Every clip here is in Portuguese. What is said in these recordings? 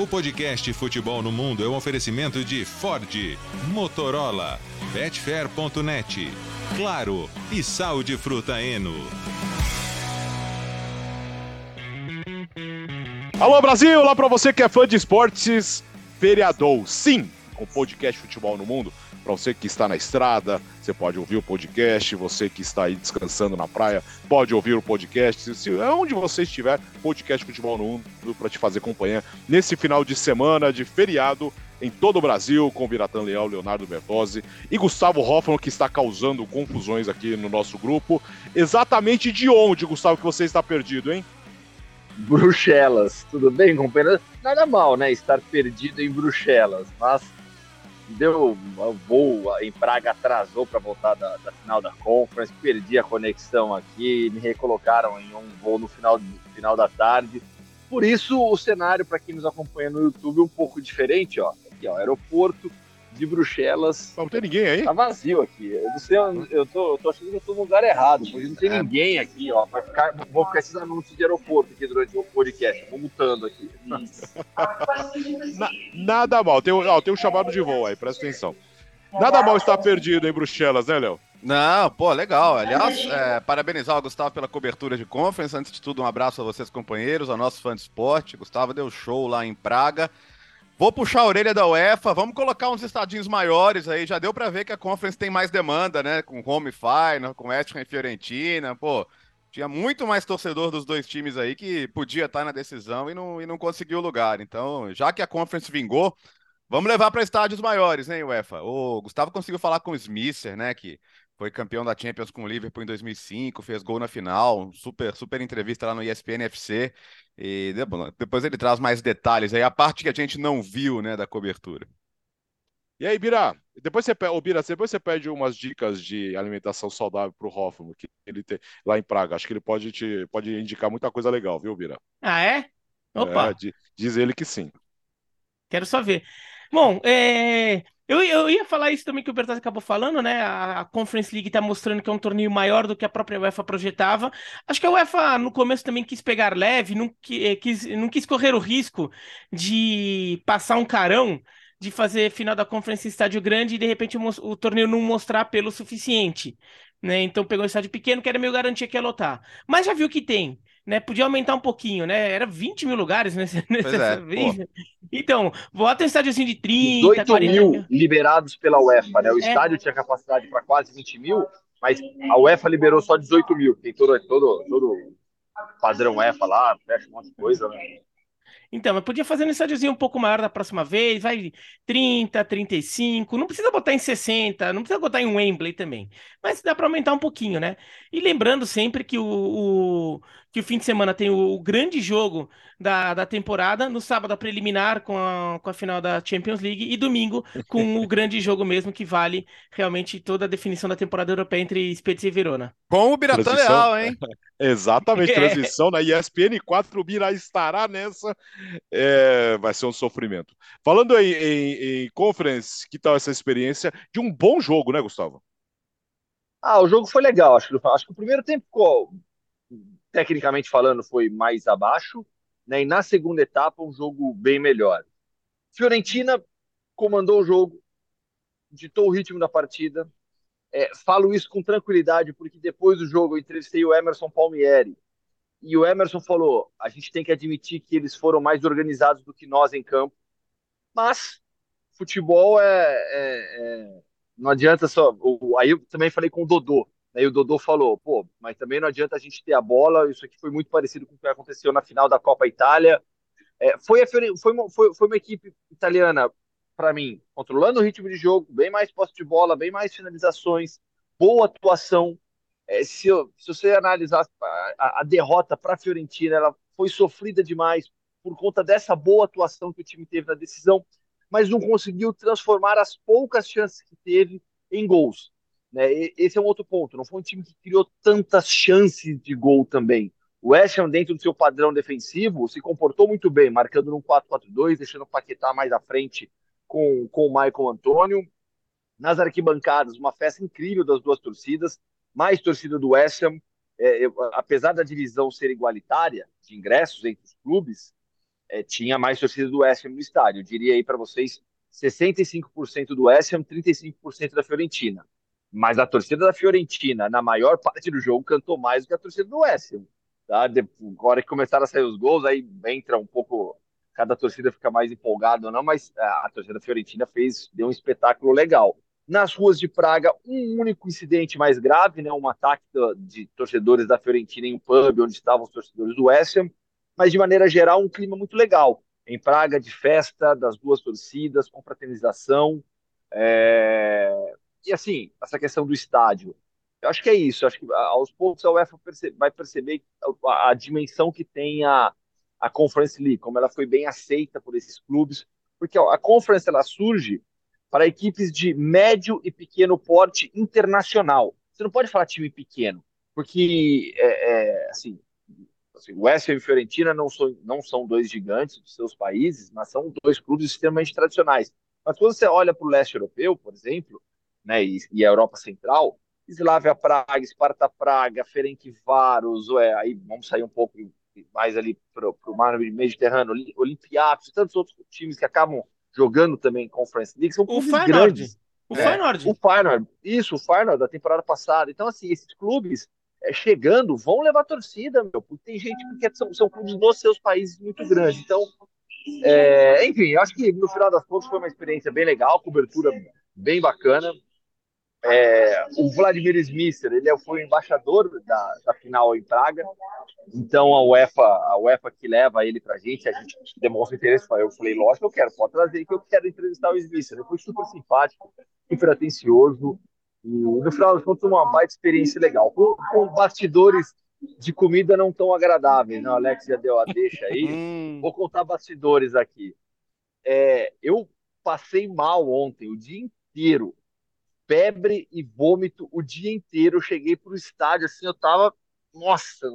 O podcast Futebol no Mundo é um oferecimento de Ford, Motorola, Betfair.net, Claro e Sal de Fruta Eno. Alô Brasil, lá para você que é fã de esportes, feriadou. Sim, com podcast Futebol no Mundo. Para você que está na estrada, você pode ouvir o podcast. Você que está aí descansando na praia, pode ouvir o podcast. Se onde você estiver, podcast Futebol no Mundo para te fazer companhia nesse final de semana de feriado em todo o Brasil, com Biratan Leal, Leonardo Bertozzi e Gustavo Hoffman, que está causando confusões aqui no nosso grupo. Exatamente de onde, Gustavo, que você está perdido, hein? Bruxelas. Tudo bem, companheiro? Nada mal, né? Estar perdido em Bruxelas, mas deu voo em Praga, atrasou para voltar da, da, final da Conference, perdi a conexão aqui, me recolocaram em um voo no final, final da tarde. Por isso, o cenário, para quem nos acompanha no YouTube, é um pouco diferente. Ó. Aqui, ó, aeroporto, de Bruxelas. Não tem ninguém aí? Tá vazio aqui. Eu não sei, eu tô, eu tô achando que eu tô no lugar errado, porque não tem é. ninguém aqui, ó. Vai ficar, vou ficar esses anúncios de aeroporto aqui durante o podcast. Vou mutando aqui. Na, nada mal. Tem, ó, tem um chamado de voo aí, presta atenção. Nada mal estar perdido em Bruxelas, né, Léo? Não, pô, legal. Aliás, é, parabenizar o Gustavo pela cobertura de conference. Antes de tudo, um abraço a vocês, companheiros, ao nosso fã de esporte. Gustavo deu show lá em Praga. Vou puxar a orelha da UEFA, vamos colocar uns estadinhos maiores aí. Já deu para ver que a Conference tem mais demanda, né? Com Home Final, com West Ham e Fiorentina. Pô, tinha muito mais torcedor dos dois times aí que podia estar na decisão e não, e não conseguiu lugar. Então, já que a Conference vingou, vamos levar para estádios maiores, né, UEFA? O Gustavo conseguiu falar com o Smisser, né? Que foi campeão da Champions com o Liverpool em 2005, fez gol na final, super, super entrevista lá no ESPN FC. E depois ele traz mais detalhes aí, a parte que a gente não viu, né, da cobertura. E aí, Bira, depois você, ô, Bira, depois você pede umas dicas de alimentação saudável pro Hoffman, que ele tem lá em Praga. Acho que ele pode te pode indicar muita coisa legal, viu, Bira? Ah, é? Opa! É, diz ele que sim. Quero só ver. Bom, é... Eu, eu ia falar isso também que o Bertazzi acabou falando, né? A, Conference League está mostrando que é um torneio maior do que a própria UEFA projetava. Acho que a UEFA no começo também quis pegar leve, não, eh, quis, não quis correr o risco de passar um carão de fazer final da Conference em estádio grande e de repente o, o torneio não mostrar pelo suficiente. Né? Então pegou um estádio pequeno que era meio garantia que ia lotar. Mas já viu que tem né? Podia aumentar um pouquinho, né? Era 20 mil lugares nessa, nessa é, vez. Pô. Então, bota um estádio assim de 30, 18 40 mil, liberados pela UEFA, né? O é. estádio tinha capacidade para quase 20 mil, mas a UEFA liberou só 18 mil. Tem todo, todo, todo padrão UEFA lá, fecha um monte de coisa, né? Então, mas podia fazer um estádiozinho um pouco maior da próxima vez, vai 30, 35, não precisa botar em 60, não precisa botar em Wembley também, mas dá para aumentar um pouquinho, né? E lembrando sempre que o, o que o fim de semana tem o, o, grande jogo da, da temporada, no sábado a preliminar com a, com a final da Champions League e domingo com o grande jogo mesmo que vale realmente toda a definição da temporada europeia entre Spezia e Verona. Com o Biratã Leal, hein? Exatamente, é. transmissão na ESPN 4, o Bira estará nessa, é, vai ser um sofrimento. Falando em, em, em conference, que tal essa experiência de um bom jogo, né, Gustavo? Ah, o jogo foi legal, acho que, acho que o primeiro tempo ficou tecnicamente falando, foi mais abaixo, né? E na segunda etapa, um jogo bem melhor. Fiorentina comandou o jogo, ditou o ritmo da partida. É, falo isso com tranquilidade, porque depois do jogo eu entrevistei o Emerson Palmieri. E o Emerson falou: a gente tem que admitir que eles foram mais organizados do que nós em campo. Mas futebol é. é, é não adianta só. Aí eu também falei com o Dodô. Aí o Dodô falou, pô, mas também não adianta a gente ter a bola, isso aqui foi muito parecido com o que aconteceu na final da Copa Itália. É, foi, a, foi, uma, foi, foi uma equipe italiana, para mim, controlando o ritmo de jogo, bem mais posse de bola, bem mais finalizações, boa atuação. É, se, se você analisar a, a derrota para a Fiorentina, ela foi sofrida demais por conta dessa boa atuação que o time teve na decisão, mas não conseguiu transformar as poucas chances que teve em gols. Né? Esse é um outro ponto. Não foi um time que criou tantas chances de gol também. O West Ham, dentro do seu padrão defensivo, se comportou muito bem, marcando num 4-4-2, deixando o Paquetá mais à frente com, com o Michael Antônio. Nas arquibancadas, uma festa incrível das duas torcidas, mais torcida do West Ham. É, eu, apesar da divisão ser igualitária de ingressos entre os clubes, é, tinha mais torcida do West Ham no estádio. Eu diria aí para vocês 65% do West Ham, 35% da Fiorentina. Mas a torcida da Fiorentina, na maior parte do jogo, cantou mais do que a torcida do Ham. Tá? Agora que começaram a sair os gols, aí entra um pouco. Cada torcida fica mais empolgada ou não, mas a torcida da Fiorentina fez, deu um espetáculo legal. Nas ruas de Praga, um único incidente mais grave, né, um ataque de torcedores da Fiorentina em um pub onde estavam os torcedores do Ham, mas de maneira geral um clima muito legal. Em Praga, de festa das duas torcidas, com fraternização. É... E assim, essa questão do estádio. Eu acho que é isso. Acho que aos poucos a UEFA vai perceber a, a dimensão que tem a, a Conference League, como ela foi bem aceita por esses clubes, porque a Conference ela surge para equipes de médio e pequeno porte internacional. Você não pode falar time pequeno, porque é, é, assim, assim, West Ham e Fiorentina não são, não são dois gigantes de seus países, mas são dois clubes extremamente tradicionais. Mas quando você olha para o leste europeu, por exemplo, né, e, e, a Europa Central, Slavia Praga, Sparta Praga, Ferencváros, é, aí vamos sair um pouco mais ali para o mar Mediterrâneo, Olympiacos e tantos outros times que acabam jogando também em Conference League, são clubes o grandes. O é, Feyenoord. O Feyenoord, isso, o Feyenoord da temporada passada. Então, assim, esses clubes é, chegando vão levar torcida, meu, porque tem gente que são, são clubes nos seus países muito grandes. Então, é, enfim, eu acho que no final das contas foi uma experiência bem legal, cobertura bem bacana. É, o Vladimir Smisser, ele foi o embaixador da, da, final em Praga, então a UEFA, a UEFA que leva ele pra gente, a gente demonstra interesse, eu falei, lógico que eu quero, pode trazer que eu quero entrevistar o Smisser, ele foi super simpático, super atencioso, e no final das contas uma baita experiência legal, com, com bastidores de comida não tão agradáveis, né? O Alex já deu a deixa aí, hum. vou contar bastidores aqui. É, eu passei mal ontem, o dia inteiro, febre e vômito o dia inteiro. Eu cheguei pro estádio, assim, eu tava. Nossa!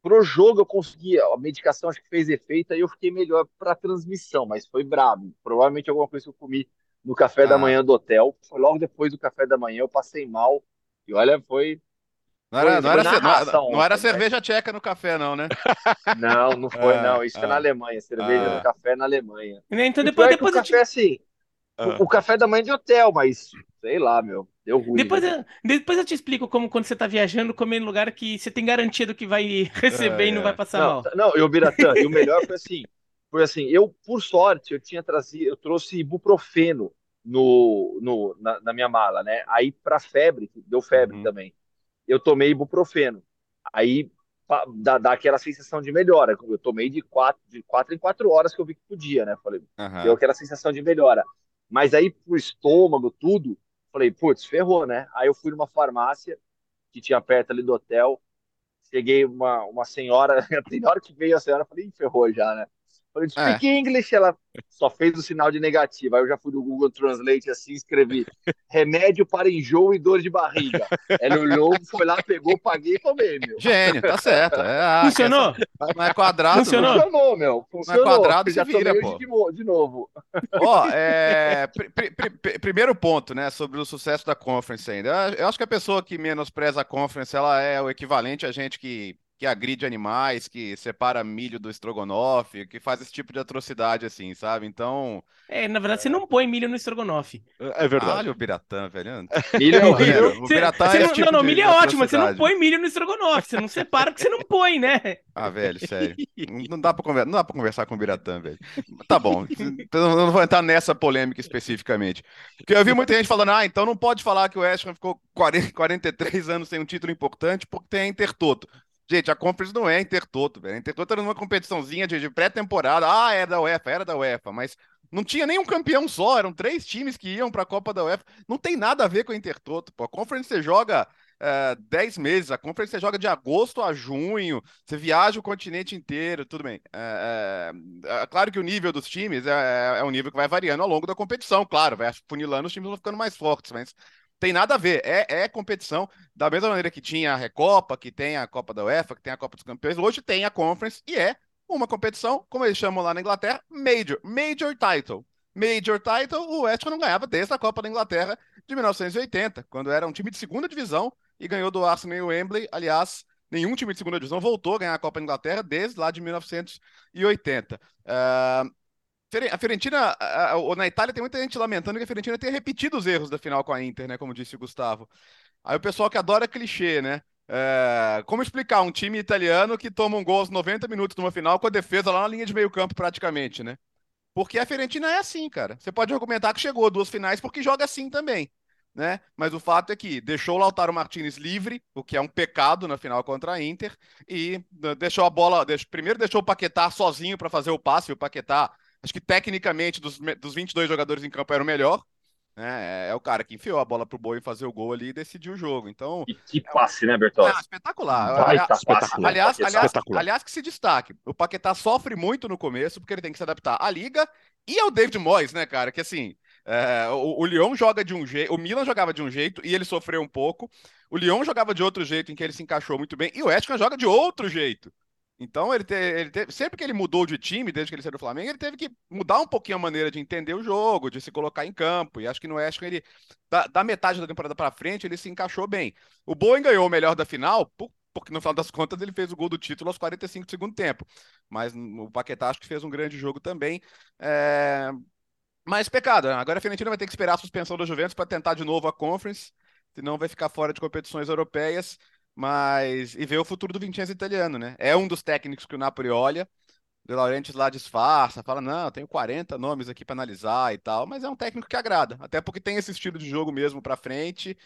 Pro jogo eu consegui, a medicação acho que fez efeito, aí eu fiquei melhor pra transmissão, mas foi brabo. Provavelmente alguma coisa que eu comi no café ah. da manhã do hotel. Foi logo depois do café da manhã, eu passei mal. E olha, foi. Não era, não, era, não, não era né? cerveja tcheca no café, não, né? Não, não foi, é, não. Isso é, é na Alemanha. Cerveja é. no café na Alemanha. Então depois, depois o café, assim, o, o, café da manhã de hotel, mas sei lá, meu. Deu ruim. Depois, né? eu, depois eu te explico como quando você tá viajando, comer em lugar que você tem garantia do que vai receber é, e não vai passar não, mal. Não, eu, Biratã, e o melhor foi assim. Foi assim, eu, por sorte, eu tinha trazido, eu trouxe ibuprofeno no, no, na, na minha mala, né? Aí pra febre, deu febre uhum. também. Eu tomei ibuprofeno. Aí dá, dá aquela sensação de melhora. Eu tomei de quatro, de quatro em quatro horas que eu vi que podia, né? Falei, uhum. deu aquela sensação de melhora. Mas aí pro estômago, tudo, falei, putz, ferrou, né? Aí eu fui numa farmácia que tinha perto ali do hotel. Cheguei uma, uma senhora, na hora que veio a senhora, falei, ferrou já, né? Falei, speak é. English, ela só fez o sinal de negativo. Aí eu já fui no Google Translate assim, escrevi remédio para enjoo e dor de barriga. Ela olhou, foi lá, pegou, paguei e tomei, meu. Gênio, tá certo. É, ah, Funcionou? Essa... Não é quadrado. Funcionou, Funcionou meu. Funcionou. Não é quadrado, já vira, pô. De, de novo. Ó, é, pr pr pr primeiro ponto, né, sobre o sucesso da Conference ainda. Eu acho que a pessoa que menospreza a Conference, ela é o equivalente a gente que que agride animais, que separa milho do estrogonofe, que faz esse tipo de atrocidade assim, sabe? Então. É, na verdade, você não põe milho no estrogonofe. É, é verdade. Olha o Biratã, velho. Milho é horrível. O Biratã é não, tipo não, não, milho é ótimo, você não põe milho no estrogonofe, você não separa porque você não põe, né? Ah, velho, sério. Não dá pra conversar, não dá pra conversar com o Biratã, velho. Tá bom. Então, não vou entrar nessa polêmica especificamente. Porque eu vi muita gente falando, ah, então não pode falar que o West Ham ficou 40, 43 anos sem um título importante porque tem a Intertoto. Gente, a Conference não é Intertoto, velho. A Intertoto era uma competiçãozinha de, de pré-temporada. Ah, era da UEFA, era da UEFA, mas não tinha nenhum campeão só, eram três times que iam para a Copa da UEFA. Não tem nada a ver com a Intertoto, pô. A Conference você joga é, dez meses, a Conference você joga de agosto a junho, você viaja o continente inteiro, tudo bem. É, é, é claro que o nível dos times é, é, é, um nível que vai variando ao longo da competição, claro, vai funilando, os times vão ficando mais fortes, mas tem nada a ver. É, é competição da mesma maneira que tinha a Recopa, que tem a Copa da UEFA, que tem a Copa dos Campeões. Hoje tem a Conference e é uma competição, como eles chamam lá na Inglaterra, Major, Major Title. Major Title, o West Ham não ganhava desde a Copa da Inglaterra de 1980, quando era um time de segunda divisão e ganhou do Arsenal e Wembley. Aliás, Nenhum time de segunda divisão voltou a ganhar a Copa da Inglaterra desde lá de 1980. Uh, a Fiorentina, na Itália tem muita gente lamentando que a Fiorentina tenha repetido os erros da final com a Inter, né? Como disse o Gustavo. Aí o pessoal que adora clichê, né? É, como explicar um time italiano que toma um gol aos 90 minutos numa final com a defesa lá na linha de meio campo praticamente, né? Porque a Fiorentina é assim, cara. Você pode argumentar que chegou a duas finais porque joga assim também, né? Mas o fato é que deixou o Lautaro Martinez livre, o que é um pecado na final contra a Inter, e deixou a bola, primeiro deixou o Paquetá sozinho para fazer o passe, o Paquetá Acho que tecnicamente, dos, dos 22 jogadores em campo, era o melhor. Né? É, é o cara que enfiou a bola pro Boi fazer o gol ali e decidiu o jogo. Então. E que passe, é, né, Bertolli? Ah, espetacular. Vai, tá espetacular. Aliás, aliás, espetacular. aliás, que se destaque. O Paquetá sofre muito no começo, porque ele tem que se adaptar à liga e ao David Moyes, né, cara? Que assim. É, o, o Lyon joga de um jeito, o Milan jogava de um jeito e ele sofreu um pouco. O Lyon jogava de outro jeito em que ele se encaixou muito bem e o Ham joga de outro jeito. Então, ele, te, ele te, sempre que ele mudou de time, desde que ele saiu do Flamengo, ele teve que mudar um pouquinho a maneira de entender o jogo, de se colocar em campo. E acho que no West ele, da, da metade da temporada para frente, ele se encaixou bem. O Bowen ganhou o melhor da final, porque no final das contas ele fez o gol do título aos 45 do segundo tempo. Mas o Paquetá acho que fez um grande jogo também. É... Mas pecado, agora a Fiorentina vai ter que esperar a suspensão da Juventus para tentar de novo a Conference, senão vai ficar fora de competições europeias mas e ver o futuro do Vincenzo italiano, né? É um dos técnicos que o Napoli olha. De Laurentiis lá disfarça, fala: "Não, tenho 40 nomes aqui para analisar e tal", mas é um técnico que agrada, até porque tem esse estilo de jogo mesmo para frente.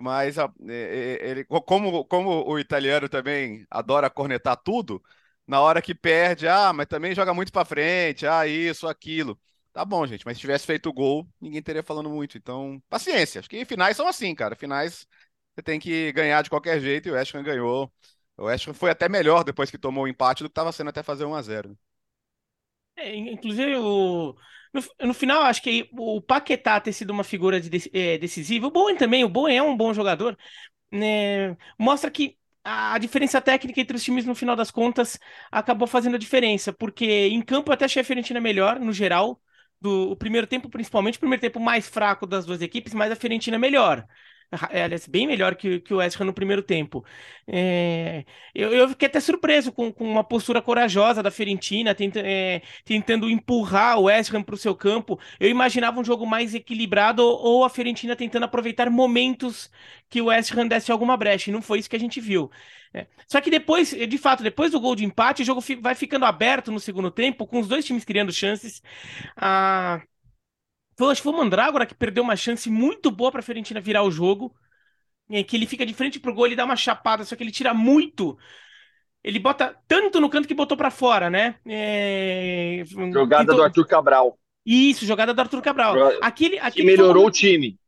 Mas ele, como, como o italiano também adora cornetar tudo, na hora que perde, ah, mas também joga muito para frente, ah, isso, aquilo. Tá bom, gente, mas se tivesse feito o gol, ninguém teria falando muito. Então, paciência. Acho que finais são assim, cara. Finais você tem que ganhar de qualquer jeito e o West ganhou. O West foi até melhor depois que tomou o empate do que estava sendo até fazer 1 a 0 é, inclusive, o, no, no, final, acho que o Paquetá ter sido uma figura de, é, decisiva, o Bowen também, o Bowen é um bom jogador, né, mostra que a diferença técnica entre os times, no final das contas, acabou fazendo a diferença, porque em campo até achei a Fiorentina melhor, no geral, do o primeiro tempo, principalmente, o primeiro tempo mais fraco das duas equipes, mas a Fiorentina melhor é, aliás, bem melhor que, que o West Ham no primeiro tempo. É, eu, eu, fiquei até surpreso com, com uma postura corajosa da Fiorentina, tenta, é, tentando empurrar o West Ham para o seu campo. Eu imaginava um jogo mais equilibrado ou a Fiorentina tentando aproveitar momentos que o West Ham desse alguma brecha, e não foi isso que a gente viu. É. Só que depois, de fato, depois do gol de empate, o jogo vai ficando aberto no segundo tempo, com os dois times criando chances. Ah, foi, acho que foi o Mandrágora que perdeu uma chance muito boa para a Fiorentina virar o jogo. É, que ele fica de frente pro gol, ele dá uma chapada, só que ele tira muito. Ele bota tanto no canto que botou para fora, né? É... Jogada do Arthur Cabral. Isso, jogada do Arthur Cabral. Aquele, aquele que melhorou foi... o time.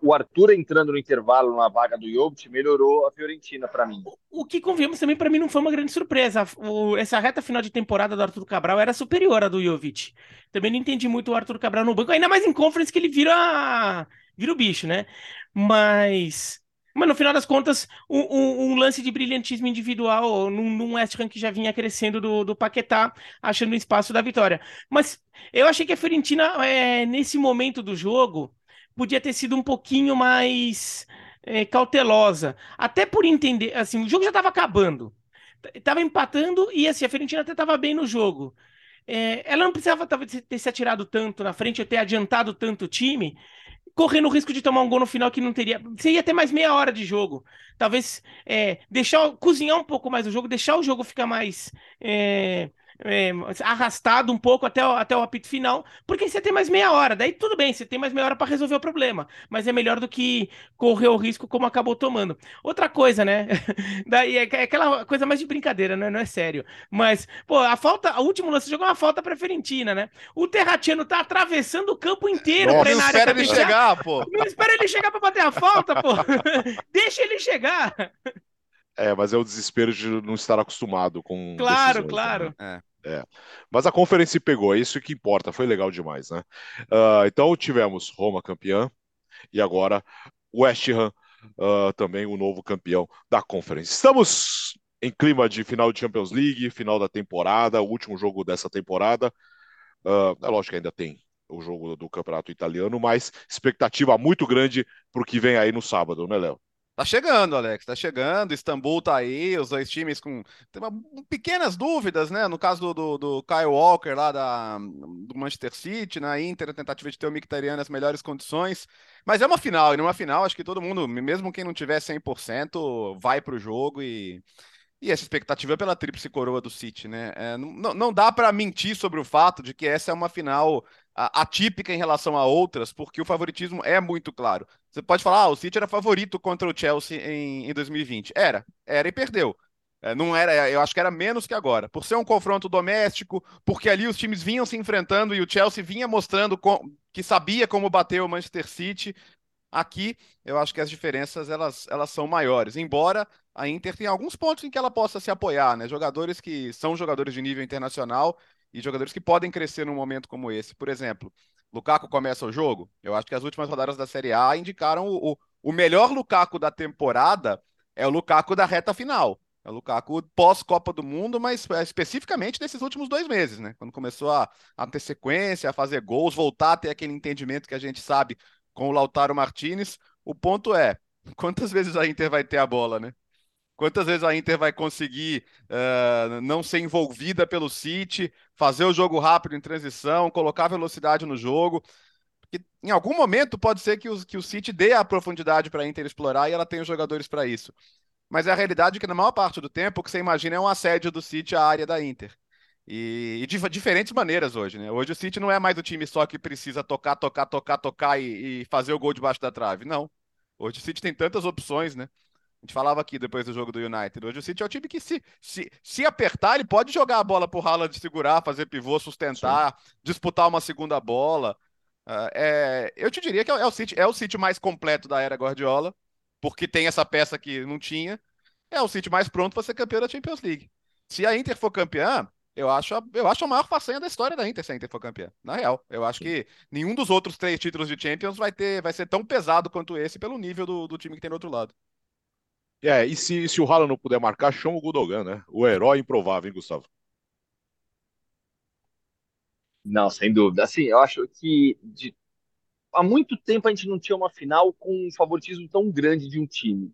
O Arthur entrando no intervalo na vaga do Jovic melhorou a Fiorentina para mim. O, que convenhamos também para mim não foi uma grande surpresa. O, essa reta final de temporada do Arthur Cabral era superior à do Jovic. Também não entendi muito o Arthur Cabral no banco, ainda mais em conference que ele vira vira o bicho, né? Mas mas no final das contas, um, um, um lance de brilhantismo individual num, num West Ham que já vinha crescendo do, do Paquetá, achando o espaço da vitória. Mas eu achei que a Fiorentina, é, nesse momento do jogo, podia ter sido um pouquinho mais é, cautelosa. Até por entender, assim, o jogo já estava acabando. Estava empatando e assim, a Fiorentina até estava bem no jogo. É, ela não precisava ter se atirado tanto na frente, ou ter adiantado tanto o time, correndo o risco de tomar um gol no final que não teria. Você ia ter mais meia hora de jogo. Talvez é, deixar cozinhar um pouco mais o jogo, deixar o jogo ficar mais. É, é, arrastado um pouco até o, até o apito final, porque você tem mais meia hora. Daí tudo bem, você tem mais meia hora para resolver o problema, mas é melhor do que correr o risco como acabou tomando. Outra coisa, né? Daí é, é aquela coisa mais de brincadeira, né? Não é sério. Mas, pô, a falta, o último lance do jogo é uma falta pra Ferentina, né? O Terratiano tá atravessando o campo inteiro Nossa, pra ir na área espera ele chegar, pô. Não espera ele chegar pra bater a falta, pô. Deixa ele chegar. É, mas é o desespero de não estar acostumado com. Claro, claro. Né? É. É. Mas a conferência pegou, é isso que importa, foi legal demais, né? Uh, então tivemos Roma campeã e agora West Ham uh, também o novo campeão da conferência. Estamos em clima de final de Champions League, final da temporada, o último jogo dessa temporada. Uh, é lógico que ainda tem o jogo do campeonato italiano, mas expectativa muito grande para o que vem aí no sábado, né, Léo? Tá chegando, Alex, tá chegando. Istambul tá aí, os dois times com pequenas dúvidas, né? No caso do, do, do, Kyle Walker lá da, do Manchester City, na Inter, a tentativa de ter o Mkhitaryan nas melhores condições. Mas é uma final, e numa final acho que todo mundo, mesmo quem não tiver 100%, vai pro jogo e. E essa expectativa é pela tríplice coroa do City, né? É, não, não dá para mentir sobre o fato de que essa é uma final atípica em relação a outras, porque o favoritismo é muito claro. Você pode falar, ah, o City era favorito contra o Chelsea em, em 2020. Era, era e perdeu. É, não era, eu acho que era menos que agora. Por ser um confronto doméstico, porque ali os times vinham se enfrentando e o Chelsea vinha mostrando com, que sabia como bater o Manchester City. Aqui, eu acho que as diferenças elas, elas são maiores. Embora a Inter tenha alguns pontos em que ela possa se apoiar, né? Jogadores que são jogadores de nível internacional e jogadores que podem crescer num momento como esse. Por exemplo, Lukaku começa o jogo. Eu acho que as últimas rodadas da Série A indicaram o, o, o melhor Lukaku da temporada é o Lukaku da reta final. É o Lukaku pós-Copa do Mundo, mas é, especificamente nesses últimos dois meses, né? Quando começou a, a ter sequência, a fazer gols, voltar a ter aquele entendimento que a gente sabe com o Lautaro Martinez. O ponto é, quantas vezes a Inter vai ter a bola, né? Quantas vezes a Inter vai conseguir uh, não ser envolvida pelo City, fazer o jogo rápido em transição, colocar velocidade no jogo? Porque em algum momento pode ser que o, que o City dê a profundidade para a Inter explorar e ela tenha os jogadores para isso. Mas a realidade é que na maior parte do tempo o que você imagina é um assédio do City à área da Inter. E, e, de diferentes maneiras hoje, né? Hoje o City não é mais o time só que precisa tocar, tocar, tocar, tocar e, e fazer o gol debaixo da trave. Não. Hoje o City tem tantas opções, né? A gente falava aqui depois do jogo do United. Hoje o City é o time que, se, se, se apertar, ele pode jogar a bola pro Haaland segurar, fazer pivô, sustentar, Sim. disputar uma segunda bola. Uh, é, eu te diria que é, é, o City, é o City mais completo da era Guardiola, porque tem essa peça que não tinha. É o City mais pronto para ser campeão da Champions League. Se a Inter for campeã, eu acho, eu acho a maior façanha da história da Inter se a Inter for campeã. Na real, eu acho que nenhum dos outros três títulos de Champions vai ter, vai ser tão pesado quanto esse pelo nível do, do time que tem do outro lado. É, e se, se o Haaland não puder marcar, chama o Gudogan, né? O herói improvável, hein, Gustavo? Não, sem dúvida. Assim, eu acho que de... há muito tempo a gente não tinha uma final com um favoritismo tão grande de um time.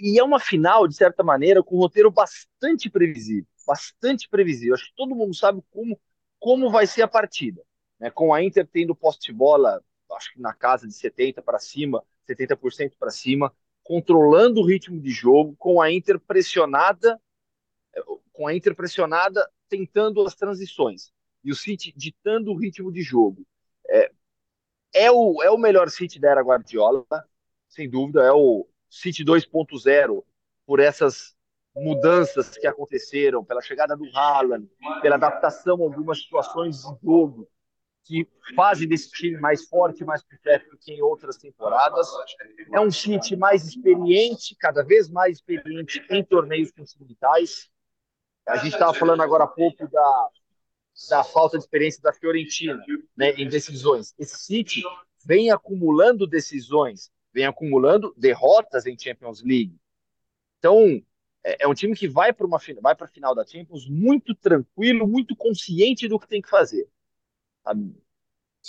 E é uma final, de certa maneira, com um roteiro bastante previsível. Bastante previsível. Acho que todo mundo sabe como, como vai ser a partida. Né? Com a Inter tendo poste de bola, acho que na casa de 70% para cima, 70% para cima controlando o ritmo de jogo, com a Inter pressionada, com a Inter pressionada, tentando as transições. E o City ditando o ritmo de jogo. É, é, o, é o melhor City da era Guardiola, sem dúvida, é o City 2.0, por essas mudanças que aconteceram, pela chegada do Haaland, pela adaptação a algumas situações de jogo, que fazem desse time mais forte, mais completo do que em outras temporadas. É um City mais experiente, cada vez mais experiente em torneios continentais. A gente estava falando agora há pouco da, da falta de experiência da Fiorentina né, em decisões. Esse City vem acumulando decisões, vem acumulando derrotas em Champions League. Então, é, é um time que vai para a final da Champions muito tranquilo, muito consciente do que tem que fazer.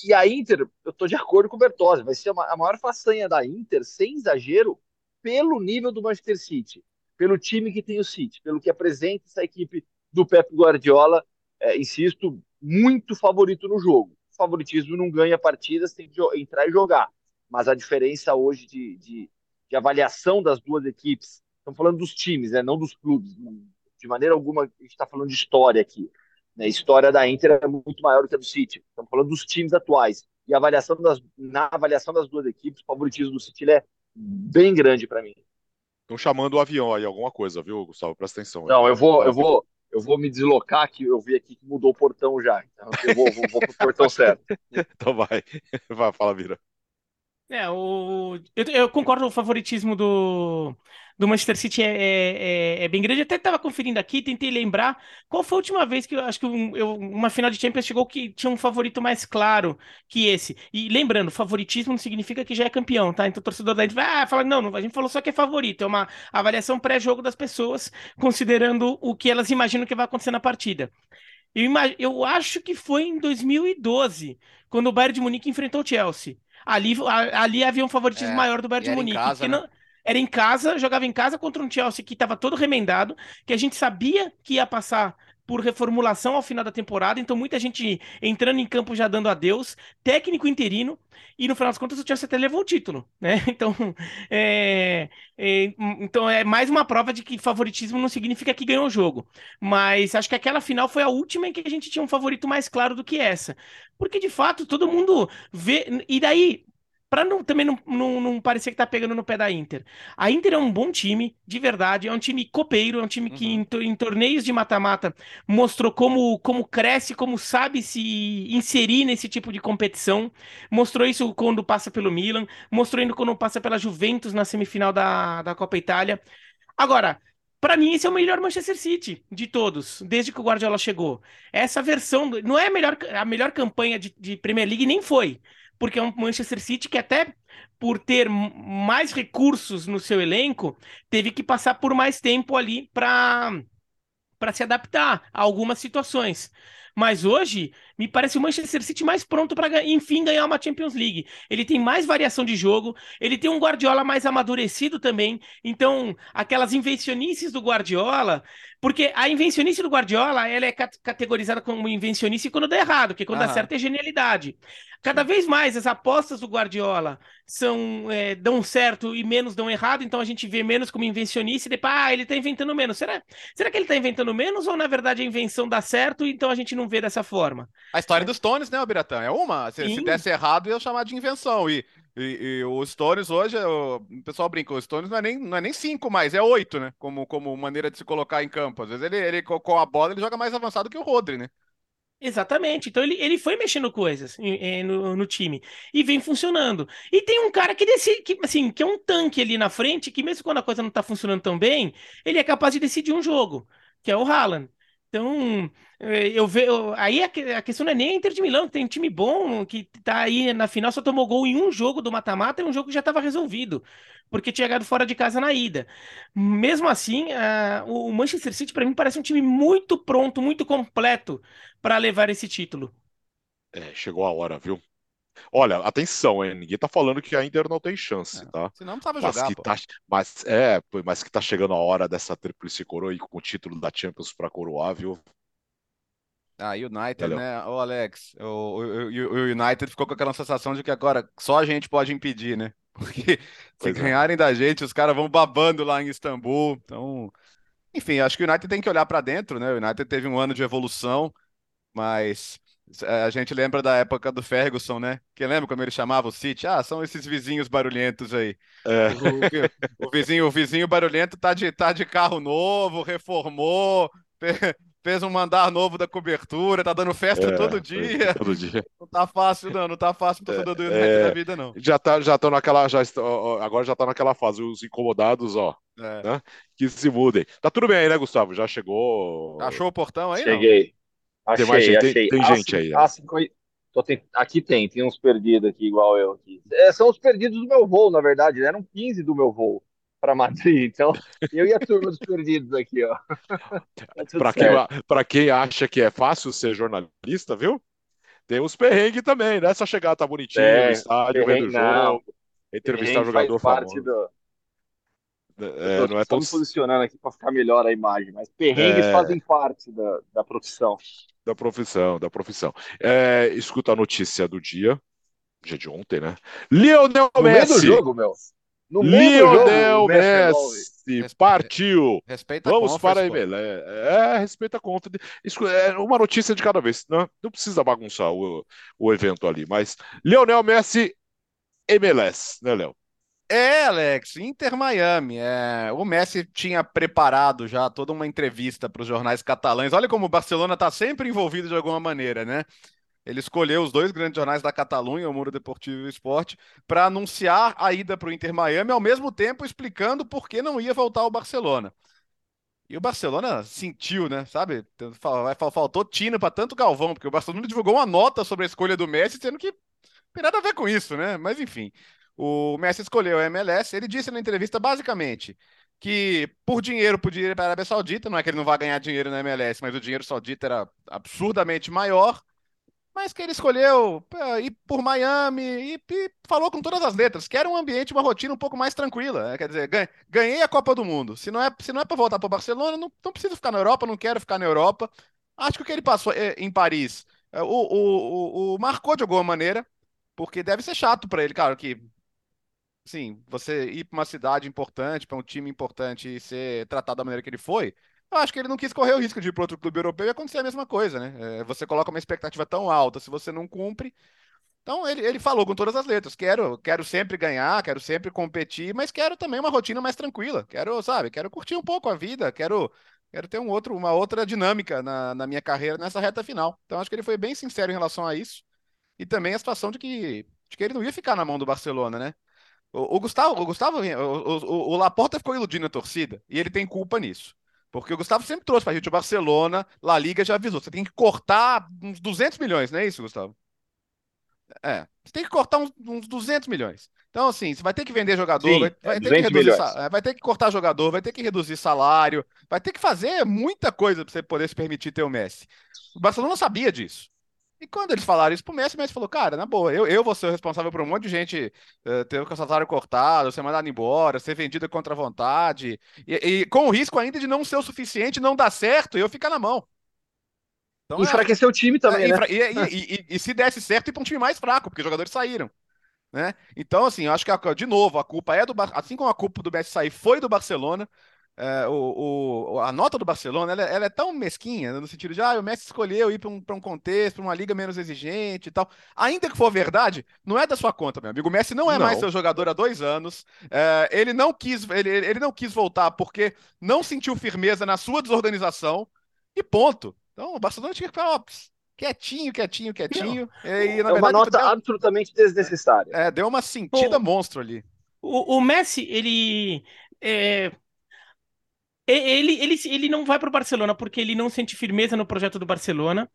E a Inter, eu estou de acordo com o Bertozzi, vai ser a maior façanha da Inter, sem exagero, pelo nível do Manchester City, pelo time que tem o City, pelo que apresenta essa equipe do Pep Guardiola, é, insisto, muito favorito no jogo. O favoritismo não ganha partidas, tem que entrar e jogar. Mas a diferença hoje de, de, de avaliação das duas equipes, estamos falando dos times, né, não dos clubes. De maneira alguma, a gente está falando de história aqui. Né? A história da Inter é muito maior do que a do City. Estamos falando dos times atuais. E a avaliação das, na avaliação das duas equipes, o favoritismo do City é bem grande para mim. Estão chamando o avião aí, alguma coisa, viu, Gustavo? Presta atenção. Não, eu vou, eu vou, eu vou me deslocar que eu vi aqui que mudou o portão já. Então eu vou, vou, vou pro portão certo. então vai. Vai, fala, Vira. É, o... eu, eu concordo o favoritismo do, do Manchester City é, é, é, é bem grande. até estava conferindo aqui, tentei lembrar qual foi a última vez que eu acho que um, eu, uma final de Champions chegou que tinha um favorito mais claro que esse. E lembrando, favoritismo não significa que já é campeão, tá? Então o torcedor da gente vai ah, falar, não, não, a gente falou só que é favorito. É uma avaliação pré-jogo das pessoas, considerando o que elas imaginam que vai acontecer na partida. Eu, imag... eu acho que foi em 2012, quando o Bayern de Munique enfrentou o Chelsea. Ali, ali havia um favoritismo é, maior do Bayern de Munique. Casa, né? não Era em casa, jogava em casa contra um Chelsea que estava todo remendado, que a gente sabia que ia passar por reformulação ao final da temporada, então muita gente entrando em campo já dando adeus, técnico interino, e no final das contas o Chelsea até levou o título, né? Então é, é, então é mais uma prova de que favoritismo não significa que ganhou o jogo, mas acho que aquela final foi a última em que a gente tinha um favorito mais claro do que essa, porque de fato todo mundo vê, e daí para não, também não, não, não, parecer que tá pegando no pé da Inter. A Inter é um bom time, de verdade, é um time copeiro, é um time que uhum. em, em, torneios de mata-mata mostrou como, como cresce, como sabe se inserir nesse tipo de competição. Mostrou isso quando passa pelo Milan, mostrou isso quando passa pela Juventus na semifinal da, da Copa Itália. Agora, para mim, esse é o melhor Manchester City de todos, desde que o Guardiola chegou. Essa versão, não é a melhor, a melhor campanha de, de Premier League, nem foi porque é um Manchester City que até por ter mais recursos no seu elenco, teve que passar por mais tempo ali para para se adaptar a algumas situações. Mas hoje, me parece o Manchester City mais pronto para, enfim, ganhar uma Champions League. Ele tem mais variação de jogo, ele tem um Guardiola mais amadurecido também. Então, aquelas invencionices do Guardiola, porque a invencionice do Guardiola, ela é categorizada como invencionice quando dá errado, porque quando Aham. dá certo é genialidade. Cada vez mais as apostas do Guardiola são é, dão certo e menos dão errado, então a gente vê menos como invencionice e depois, ah, ele está inventando menos. Será, será que ele está inventando menos ou na verdade a invenção dá certo, então a gente não vê dessa forma? A história é. dos Stones, né, Biratã? É uma. Se, se desse errado, ia chamar de invenção. E, e, e os Stones hoje, o, o pessoal brinca, os Stones não é, nem, não é nem cinco mais, é oito, né? Como, como maneira de se colocar em campo. Às vezes ele, ele com a bola ele joga mais avançado que o Rodri, né? Exatamente. Então ele, ele foi mexendo coisas no, no, time e vem funcionando. E tem um cara que decide, que, assim, que é um tanque ali na frente, que mesmo quando a coisa não tá funcionando tão bem, ele é capaz de decidir um jogo, que é o Haaland. Então, é, eu vejo. Aí a, questão não é nem a Inter de Milão, tem um time bom, que tá aí na final, só tomou gol em um jogo do mata-mata e um jogo que já estava resolvido porque tinha ganhado fora de casa na ida. Mesmo assim, o Manchester City, para mim, parece um time muito pronto, muito completo para levar esse título. É, chegou a hora, viu? Olha, atenção, hein? ninguém tá falando que a Inter não tem chance, é, tá? Senão não tava mas jogar, que tá, mas é, mas que tá chegando a hora dessa tríplice coroa aí com o título da Champions para coroar, viu? Ah, United, Valeu. né? Ô, Alex, o, o, o, United ficou com aquela sensação de que agora só a gente pode impedir, né? Porque se pois é. ganharem é. da gente, os caras vão babando lá em Istambul. Então, enfim, acho que o United tem que olhar para dentro, né? O United teve um ano de evolução, mas a gente lembra da época do Ferguson, né? Que lembra como ele chamava o City? Ah, são esses vizinhos barulhentos aí. É. O, o, o, vizinho, o vizinho barulhento tá de, tá de carro novo, reformou, fez um mandar novo da cobertura, tá dando festa é, todo dia. Todo dia. Não tá fácil, não, não tá fácil pro torcedor do é, da vida, não. Já tá, já estão naquela, já agora já tá naquela fase, os incomodados, ó, é. né, que se mudem. Tá tudo bem aí, né, Gustavo? Já chegou? Achou o portão aí? Cheguei. Não? Achei, tem mais gente, achei. Tem, tem gente aí. Tem, aqui tem, tem uns perdidos aqui, igual eu aqui. É, são os perdidos do meu voo, na verdade, né? eram 15 do meu voo para Madrid. Então, eu e a turma dos perdidos aqui, ó. para quem, quem acha que é fácil ser jornalista, viu? Tem uns perrengues também, né? Só chegar, tá bonitinho é, no estádio, vendo o jogo, entrevistar o jogador famoso. Do... É, não é tão... me posicionando aqui para ficar melhor a imagem, mas perrengues é... fazem parte da, da profissão. Da profissão, da profissão. É, escuta a notícia do dia, dia de ontem, né? Lionel no Messi. Meio do jogo, meu. No Lionel Messi, Messi partiu. Respeita Vamos para a. É, respeita a conta. Isso é uma notícia de cada vez. Não, não precisa bagunçar o, o evento ali. Mas Lionel Messi, MLS, né, Léo? É, Alex, Inter Miami. É, o Messi tinha preparado já toda uma entrevista para os jornais catalães. Olha como o Barcelona está sempre envolvido de alguma maneira, né? Ele escolheu os dois grandes jornais da Catalunha, o Muro Deportivo e o Esporte, para anunciar a ida para o Inter Miami, ao mesmo tempo explicando por que não ia voltar ao Barcelona. E o Barcelona sentiu, né? Sabe? Faltou tino para tanto Galvão, porque o Barcelona divulgou uma nota sobre a escolha do Messi, sendo que tem nada a ver com isso, né? Mas enfim, o Messi escolheu a MLS. Ele disse na entrevista basicamente que por dinheiro podia ir para a Arábia Saudita, não é que ele não vai ganhar dinheiro na MLS, mas o dinheiro saudita era absurdamente maior mas que ele escolheu ir por Miami e, e, falou com todas as letras, que era um ambiente, uma rotina um pouco mais tranquila. Né? Quer dizer, ganhei a Copa do Mundo. Se não é, se não é para voltar para Barcelona, não, não preciso ficar na Europa, não quero ficar na Europa. Acho que o que ele passou eh, em Paris é, o, o, o, o marcou de alguma maneira, porque deve ser chato para ele, cara, que sim, você ir para uma cidade importante, para um time importante e ser tratado da maneira que ele foi, eu acho que ele não quis correr o risco de ir para outro clube europeu e acontecer a mesma coisa, né? É, você coloca uma expectativa tão alta, se você não cumpre. Então ele, ele falou com todas as letras: quero, quero sempre ganhar, quero sempre competir, mas quero também uma rotina mais tranquila. Quero, sabe, quero curtir um pouco a vida, quero, quero ter um outro, uma outra dinâmica na, na minha carreira nessa reta final. Então acho que ele foi bem sincero em relação a isso. E também a situação de que, de que ele não ia ficar na mão do Barcelona, né? O, o Gustavo, o, Gustavo o, o, Laporta ficou iludindo a torcida e ele tem culpa nisso. Porque o Gustavo sempre trouxe pra gente o Barcelona, La Liga já avisou. Você tem que cortar uns 200 milhões, não é isso, Gustavo? É, você tem que cortar uns, uns 200 milhões. Então, assim, você vai ter que vender jogador, Sim, vai, vai, ter que reduzir, é, vai ter que cortar jogador, vai ter que reduzir salário, vai ter que fazer muita coisa para você poder se permitir ter o Messi. O Barcelona sabia disso. E quando eles falaram isso pro Messi, o Messi falou, cara, na boa, eu, eu vou ser o responsável por um monte de gente uh, ter o salário cortado, ser mandado embora, ser vendida contra a vontade, e, e, com o risco ainda de não ser o suficiente, não dar certo e eu ficar na mão. Então, Enfraquecer é, o time também, é, né? E, e, e, se desse certo, ir para um time mais fraco, porque os jogadores saíram. Né? Então, assim, eu acho que, de novo, a culpa é do... Assim como a culpa do Messi sair foi do Barcelona, é, o, o, a nota do Barcelona ela, ela, é tão mesquinha, no sentido de ah, o Messi escolheu ir para um, um contexto, para uma liga menos exigente e tal. Ainda que for verdade, não é da sua conta, meu amigo. O Messi não é não. mais seu jogador há dois anos. É, ele, não quis, ele, ele não quis voltar porque não sentiu firmeza na sua desorganização e ponto. Então o Barcelona tinha que ficar ó, quietinho, quietinho, quietinho. E, e, é verdade, uma nota deu, absolutamente desnecessária. É, deu uma sentida Pô, monstro ali. O, o Messi, ele. É ele, ele, ele não vai para o Barcelona porque ele não sente firmeza no projeto do Barcelona.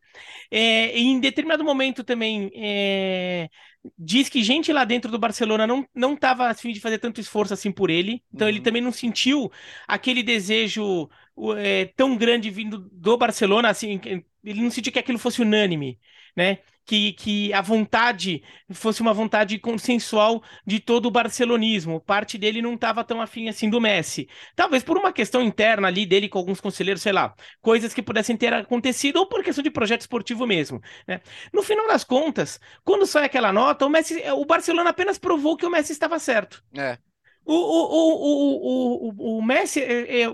É, em determinado momento também é, diz que gente lá dentro do Barcelona não não estava afim de fazer tanto esforço assim por ele. Então uhum. ele também não sentiu aquele desejo é, tão grande vindo do Barcelona, assim, ele não sentiu que aquilo fosse unânime, né? Que, que a vontade fosse uma vontade consensual de todo o barcelonismo. Parte dele não estava tão afim assim do Messi. Talvez por uma questão interna ali dele com alguns conselheiros, sei lá, coisas que pudessem ter acontecido ou por questão de projeto esportivo mesmo. Né? No final das contas, quando sai aquela nota, o Messi, o Barcelona apenas provou que o Messi estava certo. É. O, o, o, o, o Messi, é, é,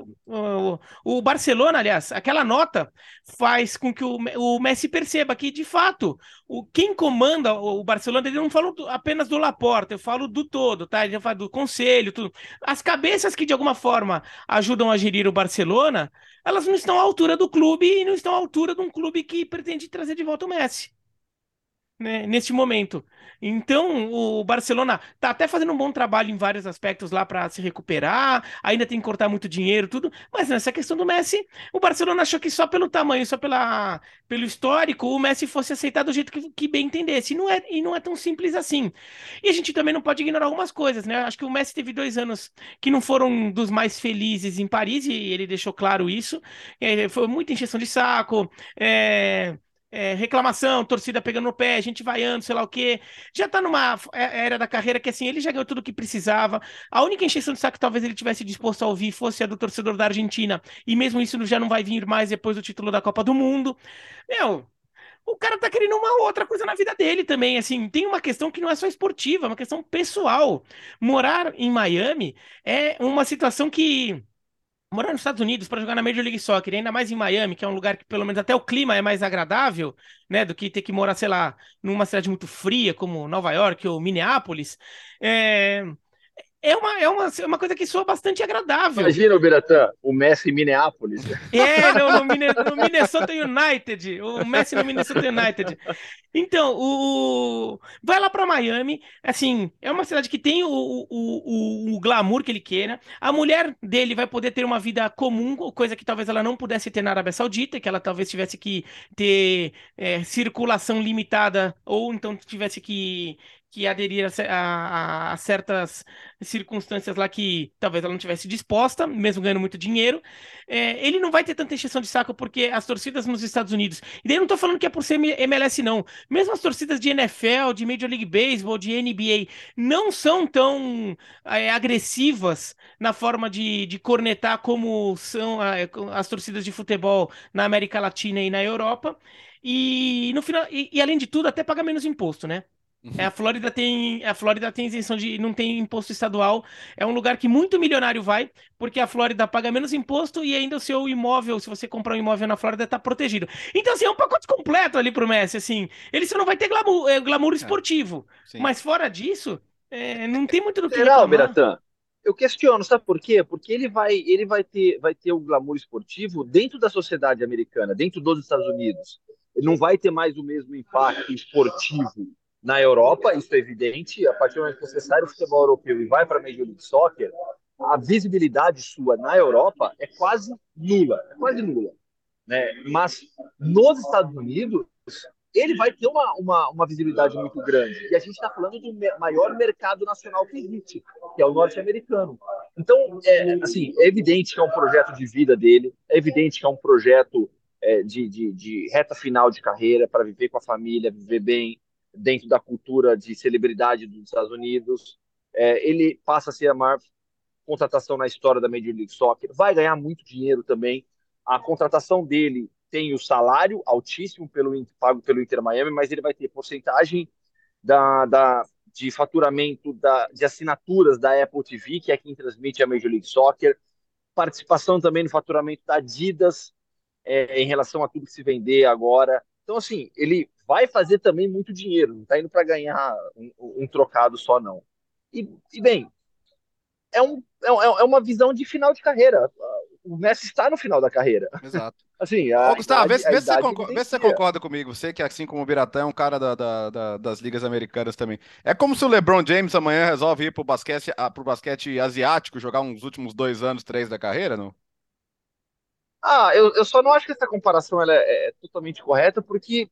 o, Barcelona, aliás, aquela nota faz com que o, Messi perceba que, de fato, o, quem comanda o Barcelona, ele não falo apenas do Laporta, eu falo do todo, tá? Ele fala do conselho, tudo. As cabeças que, de alguma forma, ajudam a gerir o Barcelona, elas não estão à altura do clube e não estão à altura de um clube que pretende trazer de volta o Messi né, neste momento. Então, o Barcelona tá até fazendo um bom trabalho em vários aspectos lá para se recuperar, ainda tem que cortar muito dinheiro, tudo, mas nessa questão do Messi, o Barcelona achou que só pelo tamanho, só pela, pelo histórico, o Messi fosse aceitado do jeito que, que bem entendesse. E não, é, e não é tão simples assim. E a gente também não pode ignorar algumas coisas, né? Acho que o Messi teve dois anos que não foram dos mais felizes em Paris, e ele deixou claro isso. É, foi muita encheção de saco. É é, reclamação, torcida pegando no pé, gente vaiando, sei lá o quê. Já tá numa é, era da carreira que assim, ele já ganhou tudo o que precisava. A única encheção de saco que talvez ele tivesse disposto a ouvir fosse a do torcedor da Argentina. E mesmo isso já não vai vir mais depois do título da Copa do Mundo. Meu, o cara tá querendo uma outra coisa na vida dele também, assim, tem uma questão que não é só esportiva, é uma questão pessoal. Morar em Miami é uma situação que morar nos Estados Unidos para jogar na Major League Soccer, ainda mais em Miami, que é um lugar que pelo menos até o clima é mais agradável, né, do que ter que morar, sei lá, numa cidade muito fria como Nova York ou Minneapolis. É, é uma, é uma, é uma coisa que soa bastante agradável. Imagina o Biratã, o Messi em Minneapolis. É, no, no, Minnesota United, o Messi no Minnesota United. Então, o vai lá para Miami, assim, é uma cidade que tem o, o, o, o, glamour que ele queira. A mulher dele vai poder ter uma vida comum, coisa que talvez ela não pudesse ter na Arábia Saudita, que ela talvez tivesse que ter é, circulação limitada ou então tivesse que que aderir a, a, a, certas circunstâncias lá que talvez ela não tivesse disposta, mesmo ganhando muito dinheiro. É, ele não vai ter tanta encheção de saco porque as torcidas nos Estados Unidos. E daí eu não tô falando que é por ser MLS, não. Mesmo as torcidas de NFL, de Major League Baseball, de NBA, não são tão é, agressivas na forma de, de cornetar como são é, as torcidas de futebol na América Latina e na Europa. E no final, e, e além de tudo, até paga menos imposto, né? É, a Flórida tem a Flórida tem isenção de não tem imposto estadual. É um lugar que muito milionário vai, porque a Flórida paga menos imposto e ainda o seu imóvel, se você comprar um imóvel na Flórida, está protegido. Então assim, é um pacote completo ali pro Messi, assim. Ele só não vai ter glamour, é, glamour é, esportivo. É, mas fora disso, é, não tem muito do que Será, Beratan? Eu questiono, sabe por quê? Porque ele vai, ele vai ter, vai ter o glamour esportivo dentro da sociedade americana, dentro dos Estados Unidos. Ele não vai ter mais o mesmo impacto esportivo na Europa, isso é evidente. A partir do momento que você sai do futebol europeu e vai para a Major League Soccer, a visibilidade sua na Europa é quase nula, é quase nula. Né? Mas nos Estados Unidos, ele vai ter uma, uma, uma visibilidade muito grande. E a gente está falando do maior mercado nacional que existe, que é o norte-americano. Então, é, assim, é evidente que é um projeto de vida dele, é evidente que é um projeto é, de, de, de reta final de carreira para viver com a família, viver bem, dentro da cultura de celebridade dos Estados Unidos. É, ele passa a ser a maior contratação na história da Major League Soccer. Vai ganhar muito dinheiro também. A contratação dele tem o salário altíssimo pelo pago pelo Inter Miami, mas ele vai ter porcentagem da, da, de faturamento da, de assinaturas da Apple TV, que é quem transmite a Major League Soccer. Participação também no faturamento da Adidas é, em relação a tudo que se vender agora. Então, assim, ele vai fazer também muito dinheiro, não está indo para ganhar um, um, trocado só, não. E, e bem, é, um, é, é, uma visão de final de carreira. O Messi está no final da carreira. Exato. Assim, a, Ô, Gustavo, idade, vê, se você, concorda, vê se você concorda comigo. Você que, assim como o Biratã, é um cara da, da, da, das ligas americanas também. É como se o LeBron James amanhã resolve ir pro basquete, ah, pro basquete asiático, jogar uns últimos dois anos, três da carreira, não? Ah, eu, eu só não acho que essa comparação ela é, é totalmente correta, porque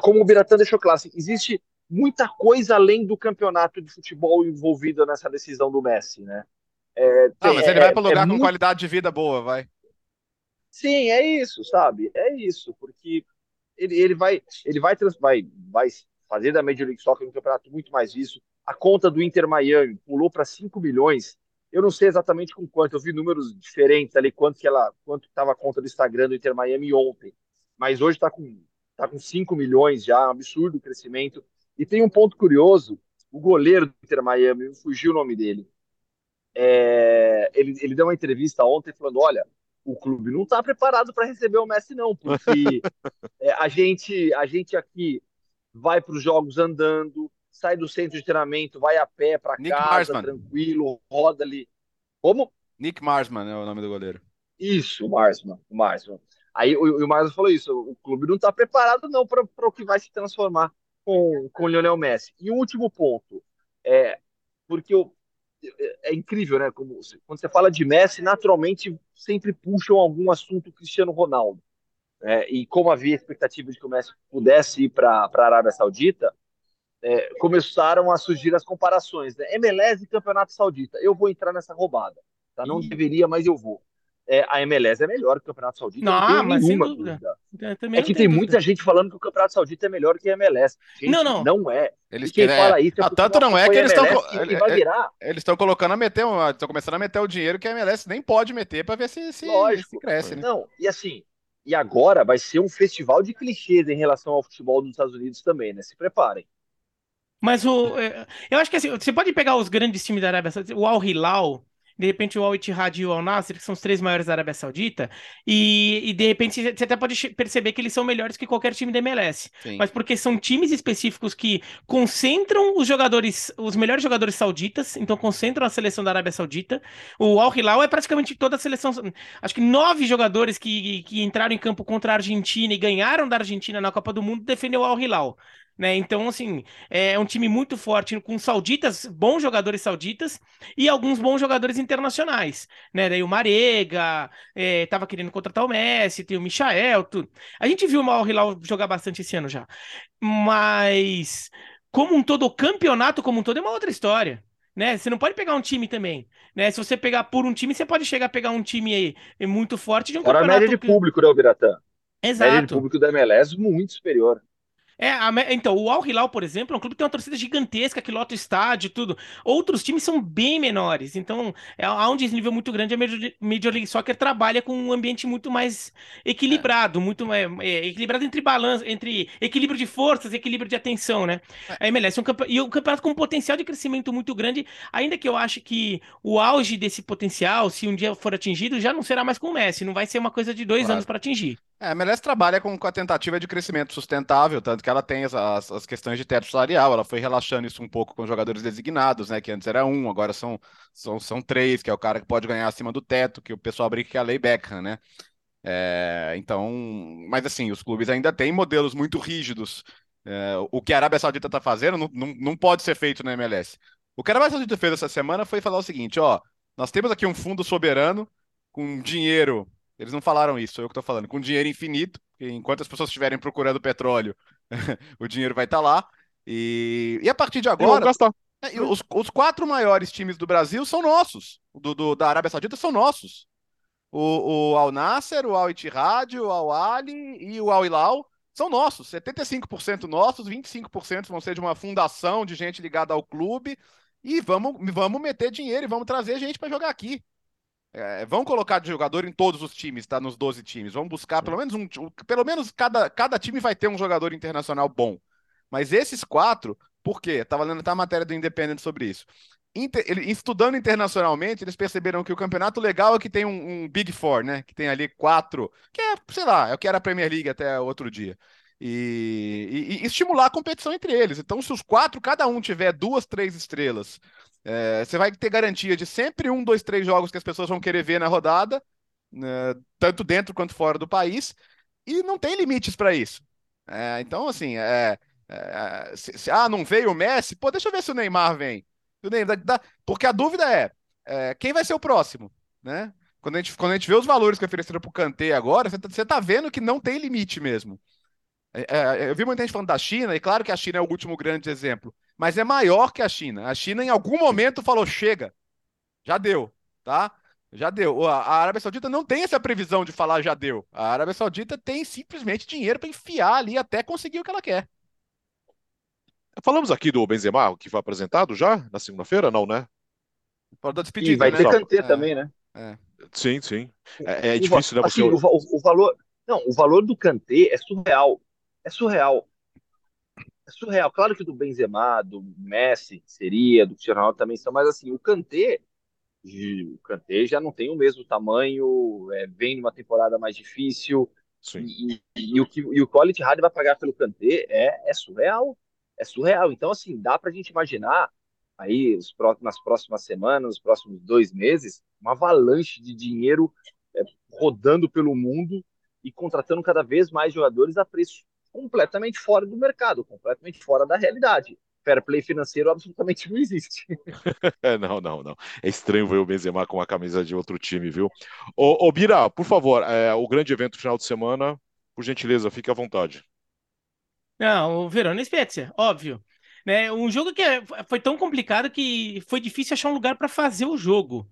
como o Biratã deixou claro, assim, existe muita coisa além do campeonato de futebol envolvida nessa decisão do Messi, né? É, tem, ah, mas ele é, vai para lugar é com muito... qualidade de vida boa, vai. Sim, é isso, sabe? É isso, porque ele, ele vai ele vai, vai vai fazer da Major League Soccer um campeonato muito mais isso. A conta do Inter Miami pulou para 5 milhões. Eu não sei exatamente com quanto, eu vi números diferentes ali, quanto que ela, quanto estava a conta do Instagram do Inter Miami ontem. Mas hoje está com está com 5 milhões já, um absurdo o crescimento. E tem um ponto curioso: o goleiro do Inter Miami, fugiu o nome dele. É, ele, ele deu uma entrevista ontem falando: olha, o clube não está preparado para receber o Messi, não, porque é, a, gente, a gente aqui vai para os jogos andando, sai do centro de treinamento, vai a pé para casa, Marsman. tranquilo, roda ali. Como? Nick Marsman é o nome do goleiro. Isso, o Marsman, o Marsman. Aí o, o Marcos falou isso: o clube não está preparado não para o que vai se transformar com, com o Lionel Messi. E o último ponto, é porque eu, é, é incrível, né? Como, quando você fala de Messi, naturalmente sempre puxam algum assunto Cristiano Ronaldo. É, e como havia expectativa de que o Messi pudesse ir para a Arábia Saudita, é, começaram a surgir as comparações. Né? MLS e Campeonato Saudita. Eu vou entrar nessa roubada. Tá? Não deveria, mas eu vou é, a MLS é melhor que o Campeonato Saudita. Não, não mas nenhuma dúvida. dúvida. É que tem muita gente falando que o Campeonato Saudita é melhor que a MLS. Gente, não, não. Não é. Eles e quem querem... fala isso é ah, tanto não é que eles estão eles estão colocando a meter, estão começando a meter o dinheiro que a MLS nem pode meter para ver se, se, se, cresce, né? Não, e assim, e agora vai ser um festival de clichês em relação ao futebol dos Estados Unidos também, né? Se preparem. Mas o, é, eu acho que assim, você pode pegar os grandes times da Arábia Saudita, o Al Hilal, de repente o Al-Ittihad e o Al-Nassr, que são os três maiores da Arábia Saudita, e, e, de repente você até pode perceber que eles são melhores que qualquer time da MLS. Sim. Mas porque são times específicos que concentram os jogadores, os melhores jogadores sauditas, então concentram a seleção da Arábia Saudita. O Al-Hilal é praticamente toda a seleção, acho que nove jogadores que, que entraram em campo contra a Argentina e ganharam da Argentina na Copa do Mundo defendeu o Al-Hilal. Né? Então, assim, é um time muito forte, com sauditas, bons jogadores sauditas e alguns bons jogadores internacionais. Né? Daí o Marega, é, tava querendo contratar o Messi, tem o Michael, tudo. A gente viu o Al Hilal jogar bastante esse ano já. Mas como um todo, o campeonato como um todo é uma outra história. Né? Você não pode pegar um time também. Né? Se você pegar por um time, você pode chegar a pegar um time aí muito forte de um Fora campeonato. a média de público, né, Biratã? Exato. A média de público da MLS muito superior. É, a, então, o Al Hilal, por exemplo, é um clube que tem uma torcida gigantesca que lota o estádio e tudo. Outros times são bem menores, então é, há um desnível muito grande. A Major League Soccer trabalha com um ambiente muito mais equilibrado, é. muito é, equilibrado entre balanço, entre equilíbrio de forças, equilíbrio de atenção, né? É. A MLS é um e um campeonato com um potencial de crescimento muito grande, ainda que eu acho que o auge desse potencial, se um dia for atingido, já não será mais com o Messi, não vai ser uma coisa de dois claro. anos para atingir. É, a MLS trabalha com, com a tentativa de crescimento sustentável, tanto que ela tem as, as, as, questões de teto salarial, ela foi relaxando isso um pouco com jogadores designados, né? Que antes era um, agora são, são, são três, que é o cara que pode ganhar acima do teto, que o pessoal brinca que é a lei Beckham, né? É, então, mas assim, os clubes ainda têm modelos muito rígidos. É, o que a Arábia Saudita está fazendo não, não, não pode ser feito na MLS. O que a Arábia Saudita fez essa semana foi falar o seguinte: ó, nós temos aqui um fundo soberano com dinheiro eles não falaram isso, sou eu que estou falando. Com dinheiro infinito, enquanto as pessoas estiverem procurando petróleo, o dinheiro vai estar tá lá. E, e a partir de agora. É, os, os, quatro maiores times do Brasil são nossos. Do, do, da Arábia Saudita são nossos. O, o Al Nasser, o Al Ittihad, o Al Ali e o Al Hilal são nossos. 75% nossos, 25% vão ser de uma fundação de gente ligada ao clube. E vamos, vamos meter dinheiro e vamos trazer gente para jogar aqui. É, vão colocar de jogador em todos os times, tá? Nos 12 times. Vão buscar pelo menos um. Pelo menos cada, cada time vai ter um jogador internacional bom. Mas esses quatro, por quê? Tava lendo até a matéria do Independent sobre isso. Inter, ele, estudando internacionalmente, eles perceberam que o campeonato legal é que tem um, um, Big Four, né? Que tem ali quatro, que é, sei lá, é o que era a Premier League até outro dia. E, e, e estimular a competição entre eles. Então, se os quatro, cada um tiver duas, três estrelas é, você vai ter garantia de sempre um, dois, três jogos que as pessoas vão querer ver na rodada, né, tanto dentro quanto fora do país, e não tem limites para isso. É, então, assim, é, é, se, se, ah, não veio o Messi, pô, deixa eu ver se o Neymar vem. O Neymar, porque a dúvida é, é, quem vai ser o próximo, né? Quando a gente, quando a gente vê os valores que ofereceram para o Kanté agora, você está tá vendo que não tem limite mesmo. É, é, eu vi muita gente falando da China, e claro que a China é o último grande exemplo mas é maior que a China. A China, em algum momento, falou: chega, já deu, tá? Já deu. A Arábia Saudita não tem essa previsão de falar já deu. A Arábia Saudita tem simplesmente dinheiro para enfiar ali até conseguir o que ela quer. Falamos aqui do Benzema, que foi apresentado já na segunda-feira, não, né? Pode dar despedida, e vai né? ter Kanté é, também, né? É. Sim, sim. É, é difícil, né? Assim, o, o, valor, não, o valor do Kanté é surreal. É surreal é surreal. Claro que do Benzema, do Messi seria, do Cristiano Ronaldo também são, mas assim, o Kanté, o Kanté já não tem o mesmo tamanho, é, vem numa temporada mais difícil, e, e, e, o que e o Quality Hard vai pagar pelo Kanté é, é surreal, é surreal. Então, assim, dá pra gente imaginar aí os próximos, nas próximas semanas, nos próximos dois meses, uma avalanche de dinheiro é, rodando pelo mundo e contratando cada vez mais jogadores a preço completamente fora do mercado, completamente fora da realidade. Fair play financeiro absolutamente não existe. não, não, não. É estranho ver o Benzema com a camisa de outro time, viu? Ô, ô Bira, por favor, é, o grande evento final de semana, por gentileza, fique à vontade. Não, o Verona Spezia, óbvio. Né, um jogo que é, foi tão complicado que foi difícil achar um lugar para fazer o jogo.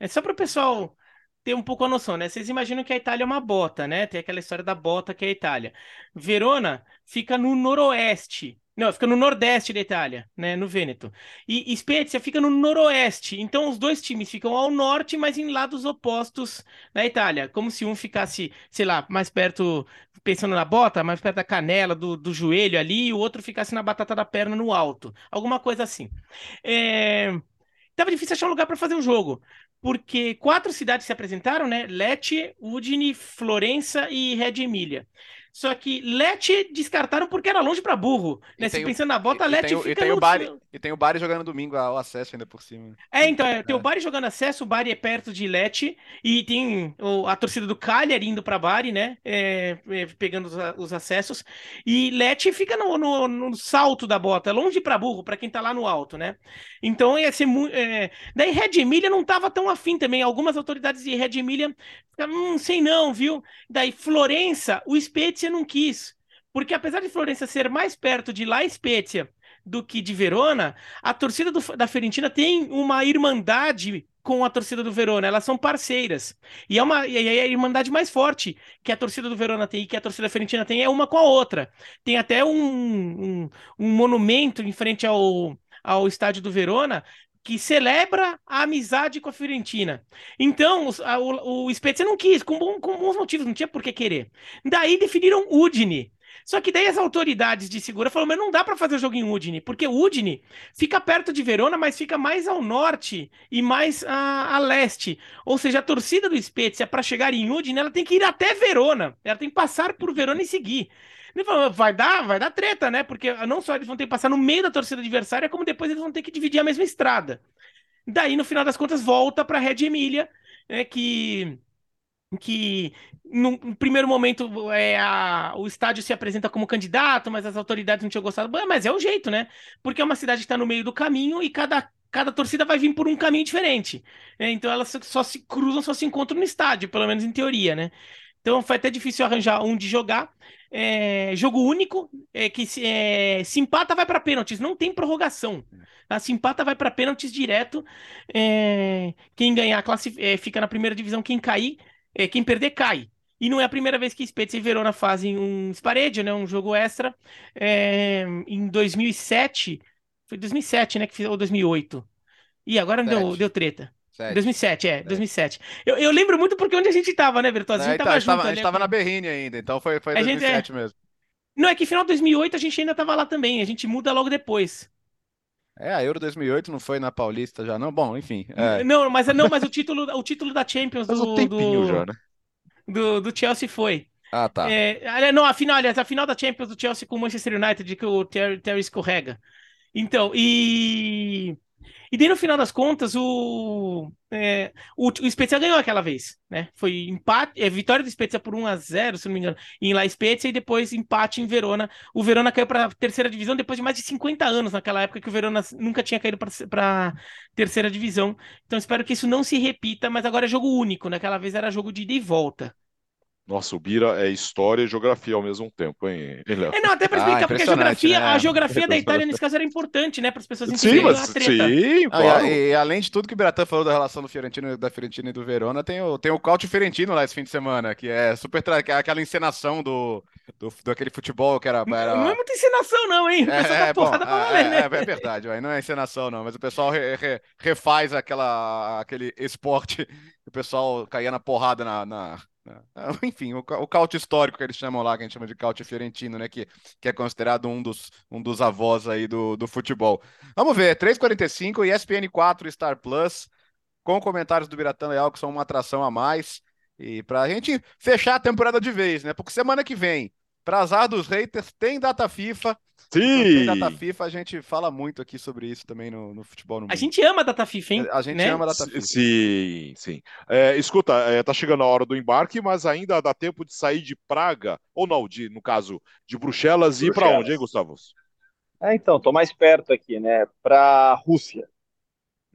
É só para o pessoal ter um pouco a noção, né? Vocês imaginam que a Itália é uma bota, né? Tem aquela história da bota que é a Itália. Verona fica no noroeste. Não, fica no nordeste da Itália, né? No Vêneto. E Spezia fica no noroeste. Então os dois times ficam ao norte, mas em lados opostos da Itália. Como se um ficasse, sei lá, mais perto, pensando na bota, mais perto da canela, do, do joelho ali, e o outro ficasse na batata da perna no alto. Alguma coisa assim. É... Tava difícil achar um lugar para fazer o jogo porque quatro cidades se apresentaram, né? Lecce, Udine, Florença e Reggio Emília. Só que Lecce descartaram porque era longe para burro. Né? Se pensando na bota, Lecce fica e tem, no... o Bari, e tem o Bari jogando domingo ao acesso ainda por cima. É, então, é, tem é. o Bari jogando acesso, o Bari é perto de Lecce, e tem o, a torcida do Cagliari indo para Bari, né? É, é, pegando os, os, acessos. E Lecce fica no, no, no salto da bota, longe para burro, para quem tá lá no alto, né? Então ia ser muito. É... Daí Red Emília não tava tão afim também. Algumas autoridades de Red ficaram, hum, sei não, viu? Daí Florença, o Spezia não quis. Porque apesar de Florença ser mais perto de La Spezia do que de Verona, a torcida do, da Fiorentina tem uma irmandade com a torcida do Verona, elas são parceiras. E é uma e é a irmandade mais forte que a torcida do Verona tem e que a torcida da Fiorentina tem é uma com a outra. Tem até um, um, um monumento em frente ao, ao estádio do Verona que celebra a amizade com a Fiorentina. Então, o, o, Spezia não quis, com, com bons motivos, não tinha por que querer. Daí definiram Udine. Só que daí as autoridades de segura falaram, mas não dá para fazer o jogo em Udine, porque Udine fica perto de Verona, mas fica mais ao norte e mais a, a leste. Ou seja, a torcida do Spezia, para chegar em Udine, ela tem que ir até Verona. Ela tem que passar por Verona e seguir. Ele falou, vai dar, vai dar treta, né? Porque não só eles vão ter que passar no meio da torcida adversária, como depois eles vão ter que dividir a mesma estrada. Daí, no final das contas, volta para Red Emília, né, que que no primeiro momento é, a, o estádio se apresenta como candidato, mas as autoridades não tinham gostado. Mas é o jeito, né? Porque é uma cidade que está no meio do caminho e cada, cada torcida vai vir por um caminho diferente. Né? Então elas só se cruzam, só se encontram no estádio, pelo menos em teoria, né? Então foi até difícil arranjar um de jogar é, jogo único, é, que se, é, se empata vai para pênaltis, não tem prorrogação. Tá? Se empata vai para pênaltis direto. É, quem ganhar é, fica na primeira divisão, quem cair, é, quem perder cai. E não é a primeira vez que Spezia e Verona fazem um spareggio, né, um jogo extra. É, em 2007, foi 2007, né, que ou 2008. E agora deu, deu treta. Sete. 2007, é, 2007. Eu, eu lembro muito porque onde a gente tava, né, Bertozzi? A gente é, tava junto. A gente tava na Berrine ainda, então foi, foi 2007 gente, é... mesmo. Não, é que final de 2008 a gente ainda tava lá também, a gente muda logo depois. É, a Euro 2008 não foi na Paulista já, não? Bom, enfim. É. Não, mas, não, mas o, título, o título da Champions do, um do, já, né? do, do, Chelsea foi. Ah, tá. É, não, a final, aliás, a final da Champions do Chelsea com o Manchester United, que o Terry, Terry escorrega. Então, e. E daí, no final das contas, o, é, o, o Spezia ganhou aquela vez, né? Foi empate, é, vitória do Spezia por 1 a 0 se não me engano, em La Spezia, e depois empate em Verona. O Verona caiu para a terceira divisão depois de mais de 50 anos, naquela época que o Verona nunca tinha caído para terceira divisão. Então, espero que isso não se repita, mas agora é jogo único, naquela vez era jogo de ida e volta. Nossa, o Bira é história e geografia ao mesmo tempo, hein, Léo? É, não, até para explicar, ah, porque a geografia, né? a geografia da Itália, nesse caso, era importante, né? Para as pessoas entenderem sim, mas, a treta. Sim, claro. Ah, e, e, além de tudo que o Biratan falou da relação do Fiorentino, da Fiorentina e do Verona, tem o, tem o Caute Fiorentino lá esse fim de semana, que é super que é aquela encenação do, do, do aquele futebol que era, era... Não é muita encenação, não, hein? O é, pessoal é, tá porrada bom, pra valer, é, né? É, é verdade, não é encenação, não, mas o pessoal re, re, refaz aquela, aquele esporte que o pessoal caía na porrada na, na? Enfim, o, o caute histórico que eles chamam lá, que a gente chama de caute fiorentino, né? Que, que é considerado um dos, um dos avós aí do, do futebol. Vamos ver, 3h45, ESPN 4 Star Plus, com comentários do Biratã Leal, que são uma atração a mais. E pra gente fechar a temporada de vez, né? Porque semana que vem, para azar dos haters, tem data FIFA. Sim! Data FIFA, a gente fala muito aqui sobre isso também no, no futebol no mundo. A gente ama a data FIFA, hein? A gente né? ama a data FIFA. Sim, sim. É, escuta, é, tá chegando a hora do embarque, mas ainda dá tempo de sair de Praga, ou não, de, no caso, de Bruxelas, e ir para onde, hein, Gustavo? É, então, tô mais perto aqui, né? Para Rússia.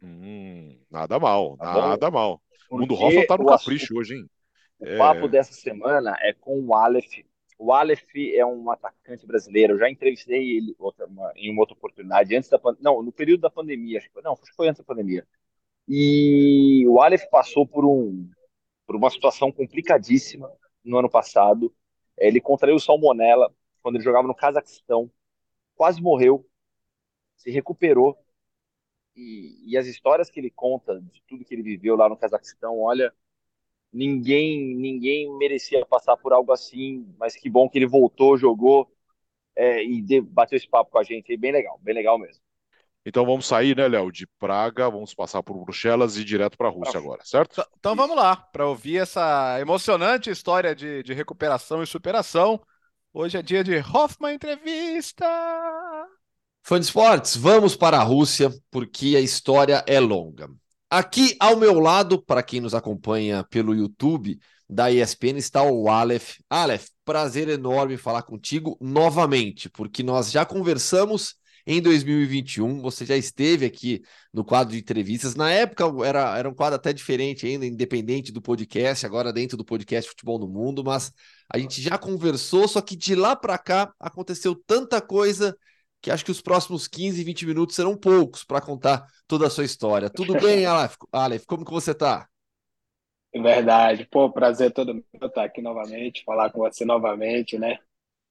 Hum, nada mal, tá nada bom? mal. o mundo Hoffman tá no capricho assunto, hoje, hein? O é... papo dessa semana é com o Aleph o Aleph é um atacante brasileiro. Eu já entrevistei ele outra, uma, em uma outra oportunidade, antes da não, no período da pandemia. Acho que, não, acho que foi antes da pandemia. E o Aleph passou por, um, por uma situação complicadíssima no ano passado. Ele contraiu salmonela quando ele jogava no Cazaquistão. Quase morreu. Se recuperou. E, e as histórias que ele conta de tudo que ele viveu lá no Cazaquistão, olha, ninguém ninguém merecia passar por algo assim, mas que bom que ele voltou, jogou é, e de, bateu esse papo com a gente. bem legal, bem legal mesmo. Então vamos sair, né, Léo, de Praga, vamos passar por Bruxelas e ir direto para a Rússia agora, certo? Então, então vamos lá, para ouvir essa emocionante história de, de recuperação e superação. Hoje é dia de Hoffman Entrevista! Fã de esportes, vamos para a Rússia, porque a história é longa. Aqui ao meu lado, para quem nos acompanha pelo YouTube da ESPN, está o Aleph. Aleph, prazer enorme falar contigo novamente, porque nós já conversamos em 2021. Você já esteve aqui no quadro de entrevistas. Na época era, era um quadro até diferente, ainda independente do podcast, agora dentro do podcast Futebol no Mundo, mas a gente já conversou, só que de lá para cá aconteceu tanta coisa que acho que os próximos 15, 20 minutos serão poucos para contar toda a sua história. Tudo bem, Aleph? Aleph, como que você está? Verdade. Pô, prazer todo meu estar aqui novamente, falar com você novamente, né?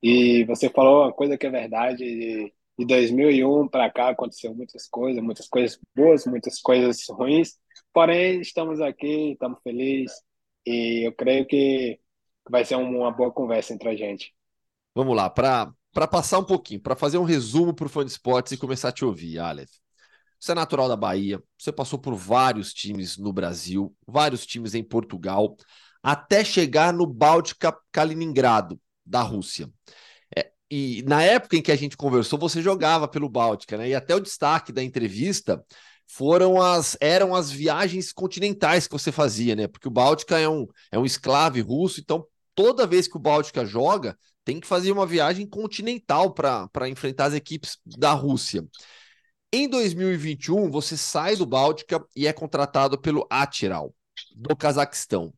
E você falou uma coisa que é verdade, de, de 2001 para cá aconteceu muitas coisas, muitas coisas boas, muitas coisas ruins, porém estamos aqui, estamos felizes e eu creio que vai ser uma boa conversa entre a gente. Vamos lá, para passar um pouquinho, para fazer um resumo para o fã de esportes e começar a te ouvir, Aleph. Você é natural da Bahia, você passou por vários times no Brasil, vários times em Portugal, até chegar no Báltica Kaliningrado, da Rússia. É, e na época em que a gente conversou, você jogava pelo Báltica, né? E até o destaque da entrevista foram as eram as viagens continentais que você fazia, né? Porque o Báltica é um, é um esclave russo, então toda vez que o Báltica joga, tem que fazer uma viagem continental para enfrentar as equipes da Rússia. Em 2021, você sai do Báltica e é contratado pelo Atiral, do Cazaquistão.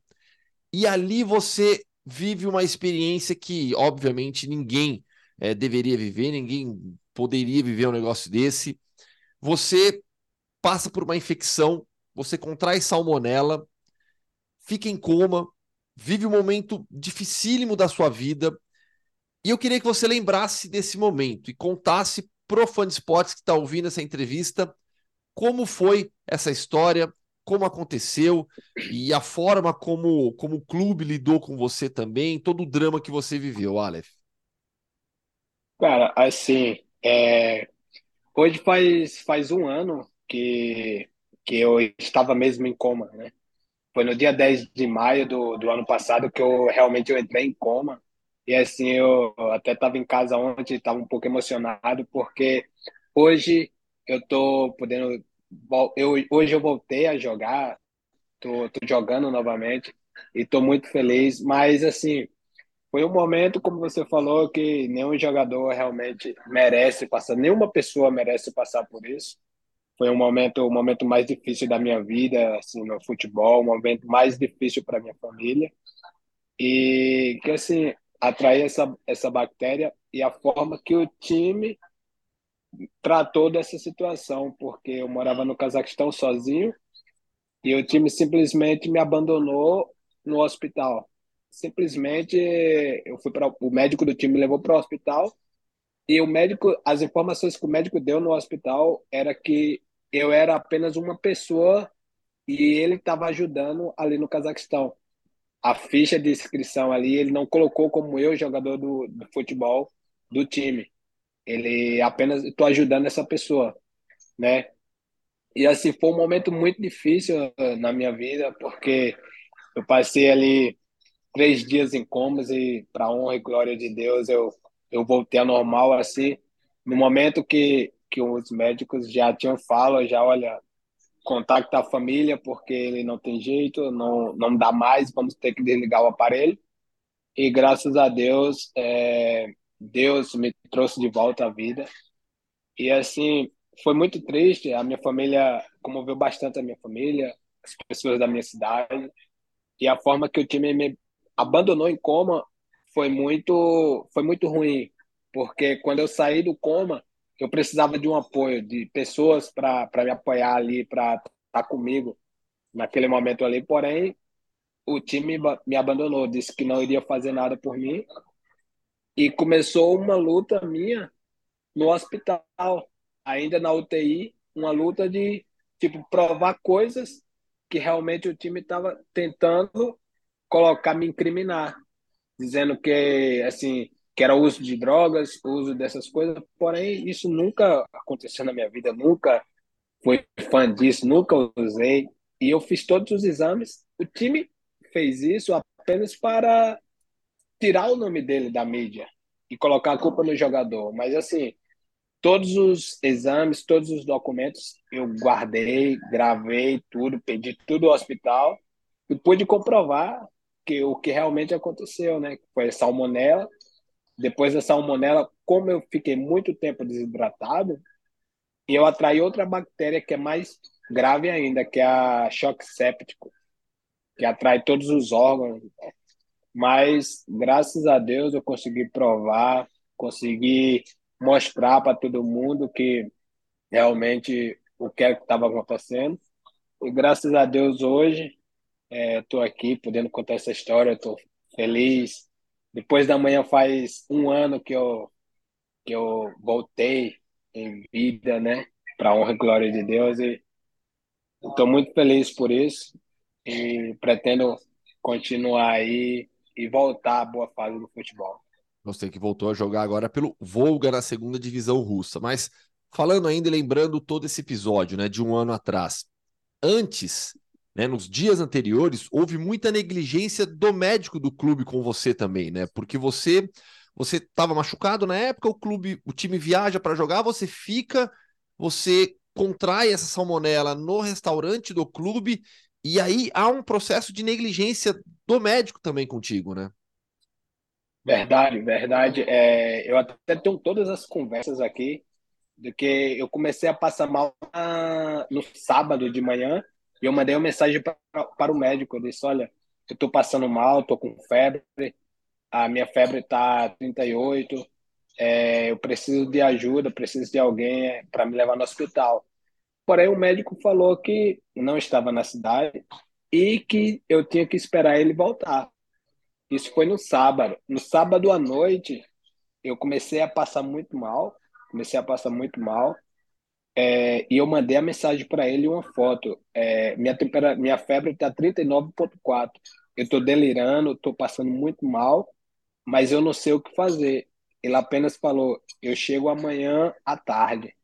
E ali você vive uma experiência que, obviamente, ninguém é, deveria viver, ninguém poderia viver um negócio desse. Você passa por uma infecção, você contrai salmonela, fica em coma, vive um momento dificílimo da sua vida. E eu queria que você lembrasse desse momento e contasse pro fã de esportes que está ouvindo essa entrevista como foi essa história, como aconteceu e a forma como, como o clube lidou com você também, todo o drama que você viveu, Aleph. Cara, assim, é... hoje faz, faz um ano que, que eu estava mesmo em coma, né? Foi no dia 10 de maio do, do ano passado que eu realmente eu entrei em coma. E assim, eu até estava em casa ontem, estava um pouco emocionado, porque hoje eu tô podendo eu, hoje eu voltei a jogar, tô, tô jogando novamente e tô muito feliz, mas assim, foi um momento, como você falou, que nenhum jogador realmente merece passar, nenhuma pessoa merece passar por isso. Foi um momento, o um momento mais difícil da minha vida, assim, no futebol, um momento mais difícil para minha família. E que assim, atrair essa essa bactéria e a forma que o time tratou dessa situação, porque eu morava no Cazaquistão sozinho e o time simplesmente me abandonou no hospital. Simplesmente eu fui para o médico do time me levou para o hospital e o médico, as informações que o médico deu no hospital era que eu era apenas uma pessoa e ele estava ajudando ali no Cazaquistão. A ficha de inscrição ali ele não colocou como eu jogador do, do futebol do time. Ele apenas estou ajudando essa pessoa, né? E assim foi um momento muito difícil eh, na minha vida porque eu passei ali três dias em comas e para honra e glória de Deus eu eu voltei ao normal assim no momento que que os médicos já tinham fala já olha contacta a família porque ele não tem jeito não não dá mais vamos ter que desligar o aparelho e graças a Deus é, Deus me trouxe de volta à vida. E assim, foi muito triste. A minha família comoveu bastante a minha família, as pessoas da minha cidade. E a forma que o time me abandonou em coma foi muito, foi muito ruim, porque quando eu saí do coma, eu precisava de um apoio, de pessoas para me apoiar ali, para estar tá comigo naquele momento ali. Porém, o time me abandonou, disse que não iria fazer nada por mim e começou uma luta minha no hospital, ainda na UTI, uma luta de tipo provar coisas que realmente o time estava tentando colocar me incriminar, dizendo que assim que era uso de drogas, uso dessas coisas. Porém, isso nunca aconteceu na minha vida, nunca fui fã disso, nunca usei. E eu fiz todos os exames. O time fez isso apenas para tirar o nome dele da mídia e colocar a culpa no jogador. Mas, assim, todos os exames, todos os documentos eu guardei, gravei tudo, pedi tudo ao hospital e pude comprovar que o que realmente aconteceu, né? Foi salmonela. Depois da salmonela, como eu fiquei muito tempo desidratado, eu atraí outra bactéria que é mais grave ainda, que é a choque séptico, que atrai todos os órgãos. Mas, graças a Deus, eu consegui provar, consegui mostrar para todo mundo que realmente o que é estava acontecendo. E graças a Deus hoje estou é, aqui podendo contar essa história, estou feliz. Depois da manhã faz um ano que eu que eu voltei em vida, né, para honra e glória de Deus e estou muito feliz por isso e pretendo continuar aí e voltar à boa fase do futebol. Gostei que voltou a jogar agora pelo Volga na segunda divisão russa. Mas falando ainda e lembrando todo esse episódio, né, de um ano atrás. Antes, né, nos dias anteriores, houve muita negligência do médico do clube com você também, né? Porque você você estava machucado na época, o clube, o time viaja para jogar, você fica, você contrai essa salmonela no restaurante do clube e aí há um processo de negligência do médico também contigo, né? Verdade, verdade. É, eu até tenho todas as conversas aqui do que eu comecei a passar mal na, no sábado de manhã e eu mandei uma mensagem pra, para o médico. Eu disse: Olha, eu estou passando mal, estou com febre, a minha febre está 38, é, eu preciso de ajuda, preciso de alguém é, para me levar no hospital. Porém, o médico falou que não estava na cidade e que eu tinha que esperar ele voltar. Isso foi no sábado. No sábado à noite, eu comecei a passar muito mal. Comecei a passar muito mal. É, e eu mandei a mensagem para ele uma foto. É, minha, tempera, minha febre está 39,4. Eu estou delirando, estou passando muito mal, mas eu não sei o que fazer. Ele apenas falou: eu chego amanhã à tarde.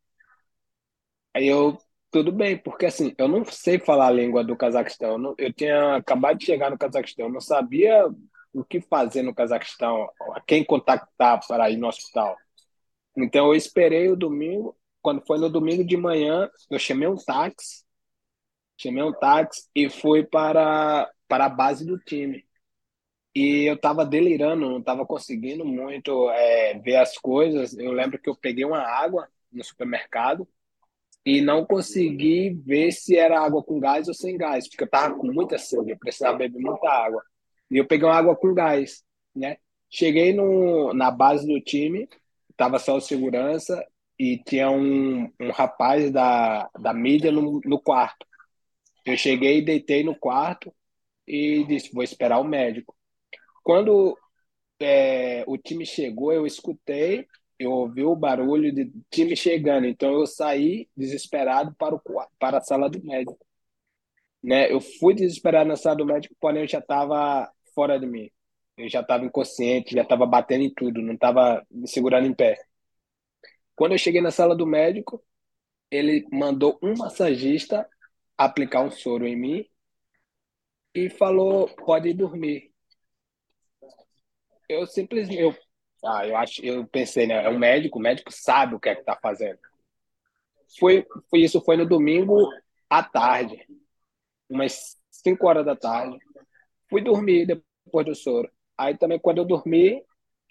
Aí eu, tudo bem, porque assim, eu não sei falar a língua do Cazaquistão. Eu, não, eu tinha acabado de chegar no Cazaquistão, não sabia o que fazer no Cazaquistão, a quem contactar para ir no hospital. Então eu esperei o domingo, quando foi no domingo de manhã, eu chamei um táxi, chamei um táxi e fui para, para a base do time. E eu estava delirando, não estava conseguindo muito é, ver as coisas. Eu lembro que eu peguei uma água no supermercado e não consegui ver se era água com gás ou sem gás, porque eu estava com muita sede, eu precisava beber muita água. E eu peguei uma água com gás, né? Cheguei no, na base do time, tava só o segurança e tinha um, um rapaz da, da mídia no, no quarto. Eu cheguei, deitei no quarto e disse: vou esperar o médico. Quando é, o time chegou, eu escutei, eu ouvi o barulho de time chegando, então eu saí desesperado para, o, para a sala do médico. Né? Eu fui desesperado na sala do médico, porém eu já estava fora de mim. Eu já estava inconsciente, já estava batendo em tudo, não estava me segurando em pé. Quando eu cheguei na sala do médico, ele mandou um massagista aplicar um soro em mim e falou: pode dormir. Eu simplesmente, eu, ah, eu acho, eu pensei, né? É um médico, o médico sabe o que é que está fazendo. Foi, foi isso, foi no domingo à tarde, umas 5 horas da tarde. Fui dormir depois do soro. Aí também, quando eu dormi,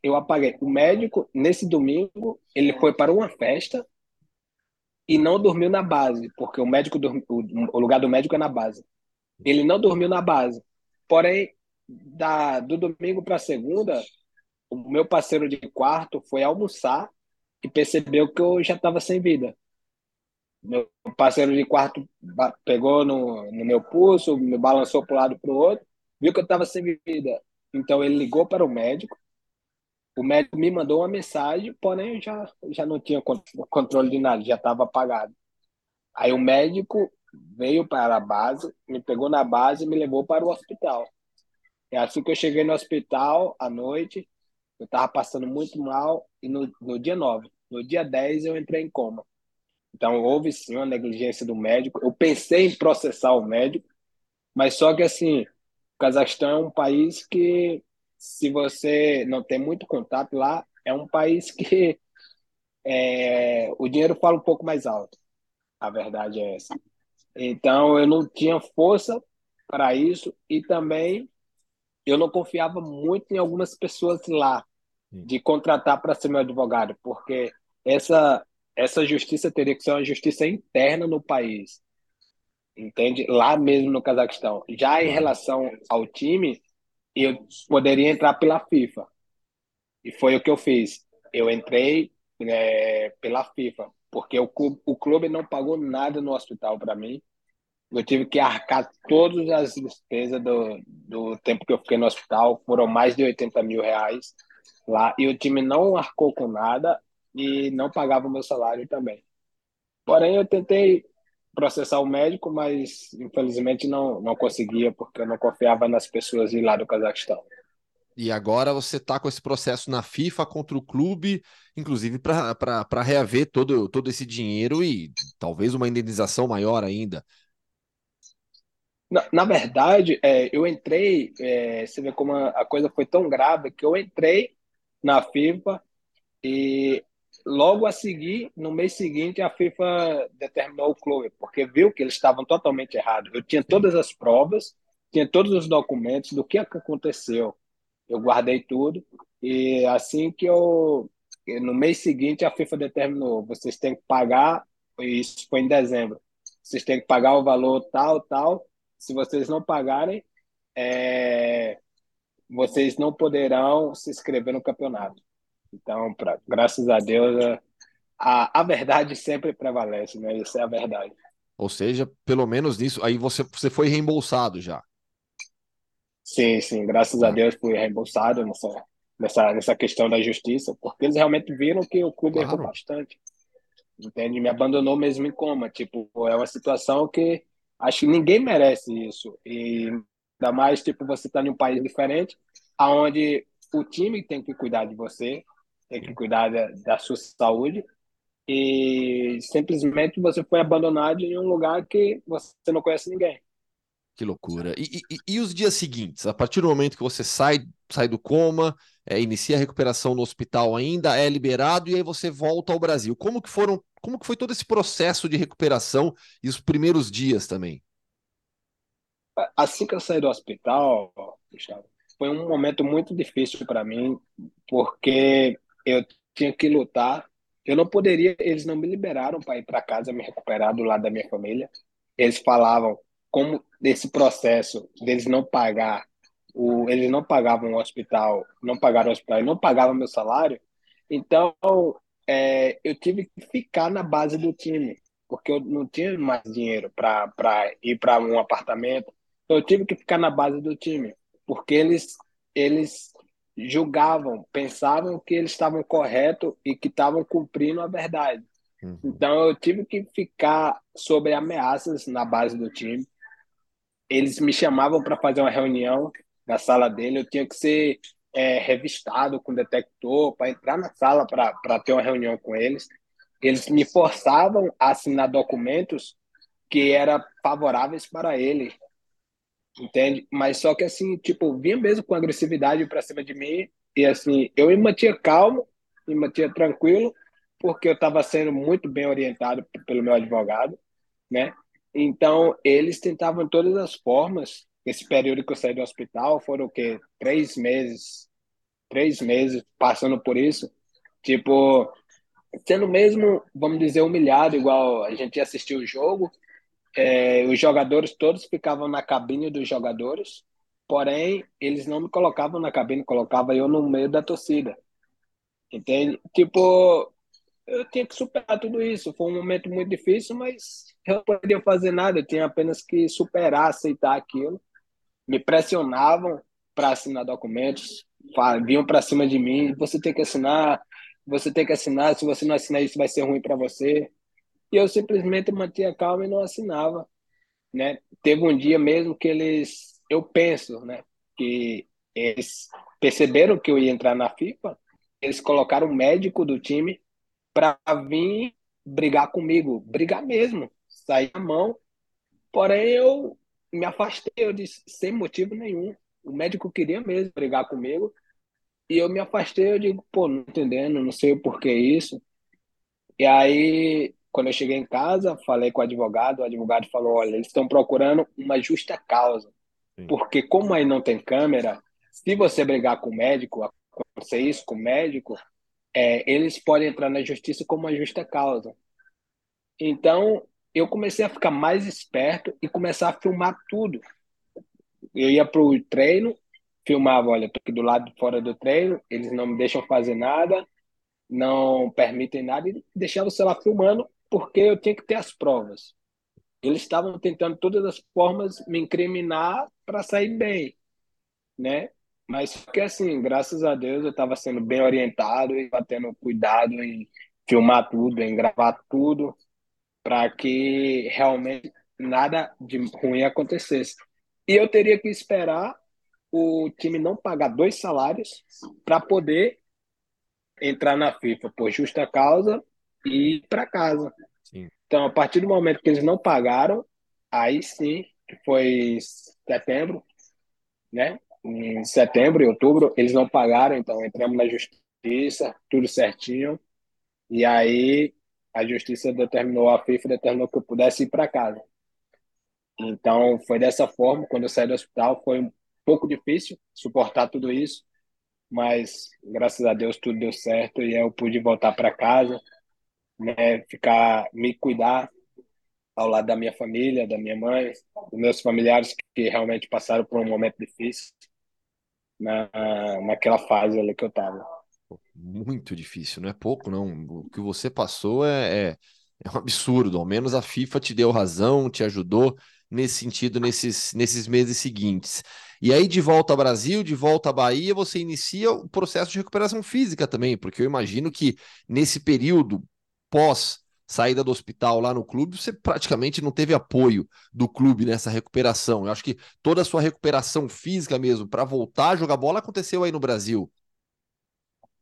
eu apaguei. O médico, nesse domingo, ele foi para uma festa e não dormiu na base, porque o médico o lugar do médico é na base. Ele não dormiu na base. Porém, da, do domingo para segunda, o meu parceiro de quarto foi almoçar e percebeu que eu já estava sem vida. Meu parceiro de quarto pegou no, no meu pulso, me balançou para um lado para o outro viu que eu estava sem vida. Então ele ligou para o médico. O médico me mandou uma mensagem, porém eu já, já não tinha controle de nada, já estava apagado. Aí o médico veio para a base, me pegou na base e me levou para o hospital. É assim que eu cheguei no hospital à noite, eu estava passando muito mal, e no, no dia 9, no dia 10 eu entrei em coma. Então houve sim uma negligência do médico. Eu pensei em processar o médico, mas só que assim, Cazaquistão é um país que, se você não tem muito contato lá, é um país que é, o dinheiro fala um pouco mais alto. A verdade é essa. Então, eu não tinha força para isso e também eu não confiava muito em algumas pessoas lá de contratar para ser meu advogado, porque essa essa justiça teria que ser uma justiça interna no país entende? Lá mesmo no Cazaquistão. Já em relação ao time, eu poderia entrar pela FIFA. E foi o que eu fiz. Eu entrei é, pela FIFA, porque o clube, o clube não pagou nada no hospital para mim. Eu tive que arcar todas as despesas do, do tempo que eu fiquei no hospital, foram mais de 80 mil reais lá, e o time não arcou com nada e não pagava o meu salário também. Porém, eu tentei processar o médico, mas infelizmente não, não conseguia, porque eu não confiava nas pessoas de lá do Cazaquistão. E agora você está com esse processo na FIFA contra o clube, inclusive para reaver todo, todo esse dinheiro e talvez uma indenização maior ainda. Na, na verdade, é, eu entrei, é, você vê como a, a coisa foi tão grave que eu entrei na FIFA e logo a seguir, no mês seguinte, a FIFA determinou o clube, porque viu que eles estavam totalmente errados. Eu tinha todas as provas, tinha todos os documentos do que aconteceu. Eu guardei tudo e assim que eu no mês seguinte a FIFA determinou, vocês têm que pagar, isso foi em dezembro. Vocês têm que pagar o valor tal, tal. Se vocês não pagarem, é, vocês não poderão se inscrever no campeonato. Então, pra, graças a Deus, a, a verdade sempre prevalece, né? Isso é a verdade. Ou seja, pelo menos nisso, aí você, você foi reembolsado já. Sim, sim, graças a Deus fui reembolsado nessa, nessa, nessa questão da justiça, porque eles realmente viram que o clube claro. errou bastante. Entende? Me abandonou mesmo em coma. Tipo, é uma situação que acho que ninguém merece isso. E ainda mais, tipo, você está em um país diferente, aonde o time tem que cuidar de você, tem que cuidar da, da sua saúde, e simplesmente você foi abandonado em um lugar que você não conhece ninguém. Que loucura. E, e, e, os dias seguintes? A partir do momento que você sai, sai do coma, é, inicia a recuperação no hospital ainda, é liberado e aí você volta ao Brasil. Como que foram, como que foi todo esse processo de recuperação e os primeiros dias também? Assim que eu saí do hospital, foi um momento muito difícil para mim, porque eu tinha que lutar. Eu não poderia, eles não me liberaram para ir para casa me recuperar do lado da minha família. Eles falavam como desse processo deles não pagar o, eles não pagavam o hospital, não pagaram o hospital, não pagavam meu salário. Então, é, eu tive que ficar na base do time, porque eu não tinha mais dinheiro para ir para um apartamento. Então, eu tive que ficar na base do time, porque eles eles julgavam, pensavam que eles estavam corretos e que estavam cumprindo a verdade. Uhum. Então, eu tive que ficar sobre ameaças na base do time eles me chamavam para fazer uma reunião na sala dele, eu tinha que ser é, revistado com detector para entrar na sala para ter uma reunião com eles. Eles me forçavam a assinar documentos que eram favoráveis para ele, entende? Mas só que assim, tipo, vinha mesmo com agressividade para cima de mim e assim, eu me mantinha calmo, me mantinha tranquilo, porque eu estava sendo muito bem orientado pelo meu advogado, né? Então, eles tentavam todas as formas. Esse período que eu saí do hospital foram o quê? Três meses. Três meses passando por isso. Tipo, sendo mesmo, vamos dizer, humilhado, igual a gente assistiu o jogo. É, os jogadores todos ficavam na cabine dos jogadores, porém, eles não me colocavam na cabine, colocavam eu no meio da torcida. Entende? Tipo, eu tinha que superar tudo isso. Foi um momento muito difícil, mas eu não podia fazer nada. Eu tinha apenas que superar, aceitar aquilo. Me pressionavam para assinar documentos, vinham para cima de mim. Você tem que assinar, você tem que assinar. Se você não assinar isso, vai ser ruim para você. E eu simplesmente mantinha calma e não assinava. Né? Teve um dia mesmo que eles, eu penso, né, que eles perceberam que eu ia entrar na FIFA. Eles colocaram o médico do time para vir brigar comigo, brigar mesmo, sair a mão. Porém, eu me afastei, eu disse, sem motivo nenhum. O médico queria mesmo brigar comigo. E eu me afastei, eu digo, pô, não entendendo, não sei o porquê isso. E aí, quando eu cheguei em casa, falei com o advogado, o advogado falou, olha, eles estão procurando uma justa causa. Sim. Porque como aí não tem câmera, se você brigar com o médico, acontecer isso com o médico, é, eles podem entrar na justiça como uma justa causa. Então, eu comecei a ficar mais esperto e começar a filmar tudo. Eu ia para o treino, filmava, olha, estou aqui do lado de fora do treino, eles não me deixam fazer nada, não permitem nada e deixava o celular filmando porque eu tinha que ter as provas. Eles estavam tentando todas as formas me incriminar para sair bem, né? Mas que assim, graças a Deus eu estava sendo bem orientado e tendo cuidado em filmar tudo, em gravar tudo, para que realmente nada de ruim acontecesse. E eu teria que esperar o time não pagar dois salários para poder entrar na FIFA por justa causa e ir para casa. Sim. Então, a partir do momento que eles não pagaram, aí sim, foi setembro, né? Em setembro e outubro, eles não pagaram, então entramos na justiça, tudo certinho. E aí a justiça determinou, a FIFA determinou que eu pudesse ir para casa. Então, foi dessa forma. Quando eu saí do hospital, foi um pouco difícil suportar tudo isso, mas graças a Deus tudo deu certo e eu pude voltar para casa, né, ficar, me cuidar ao lado da minha família, da minha mãe, dos meus familiares que realmente passaram por um momento difícil na, naquela fase ali que eu estava. Muito difícil, não é pouco, não. O que você passou é, é, é um absurdo. Ao menos a FIFA te deu razão, te ajudou nesse sentido nesses, nesses meses seguintes. E aí, de volta ao Brasil, de volta à Bahia, você inicia o processo de recuperação física também, porque eu imagino que nesse período pós saída do hospital lá no clube, você praticamente não teve apoio do clube nessa recuperação. Eu acho que toda a sua recuperação física mesmo para voltar a jogar bola aconteceu aí no Brasil.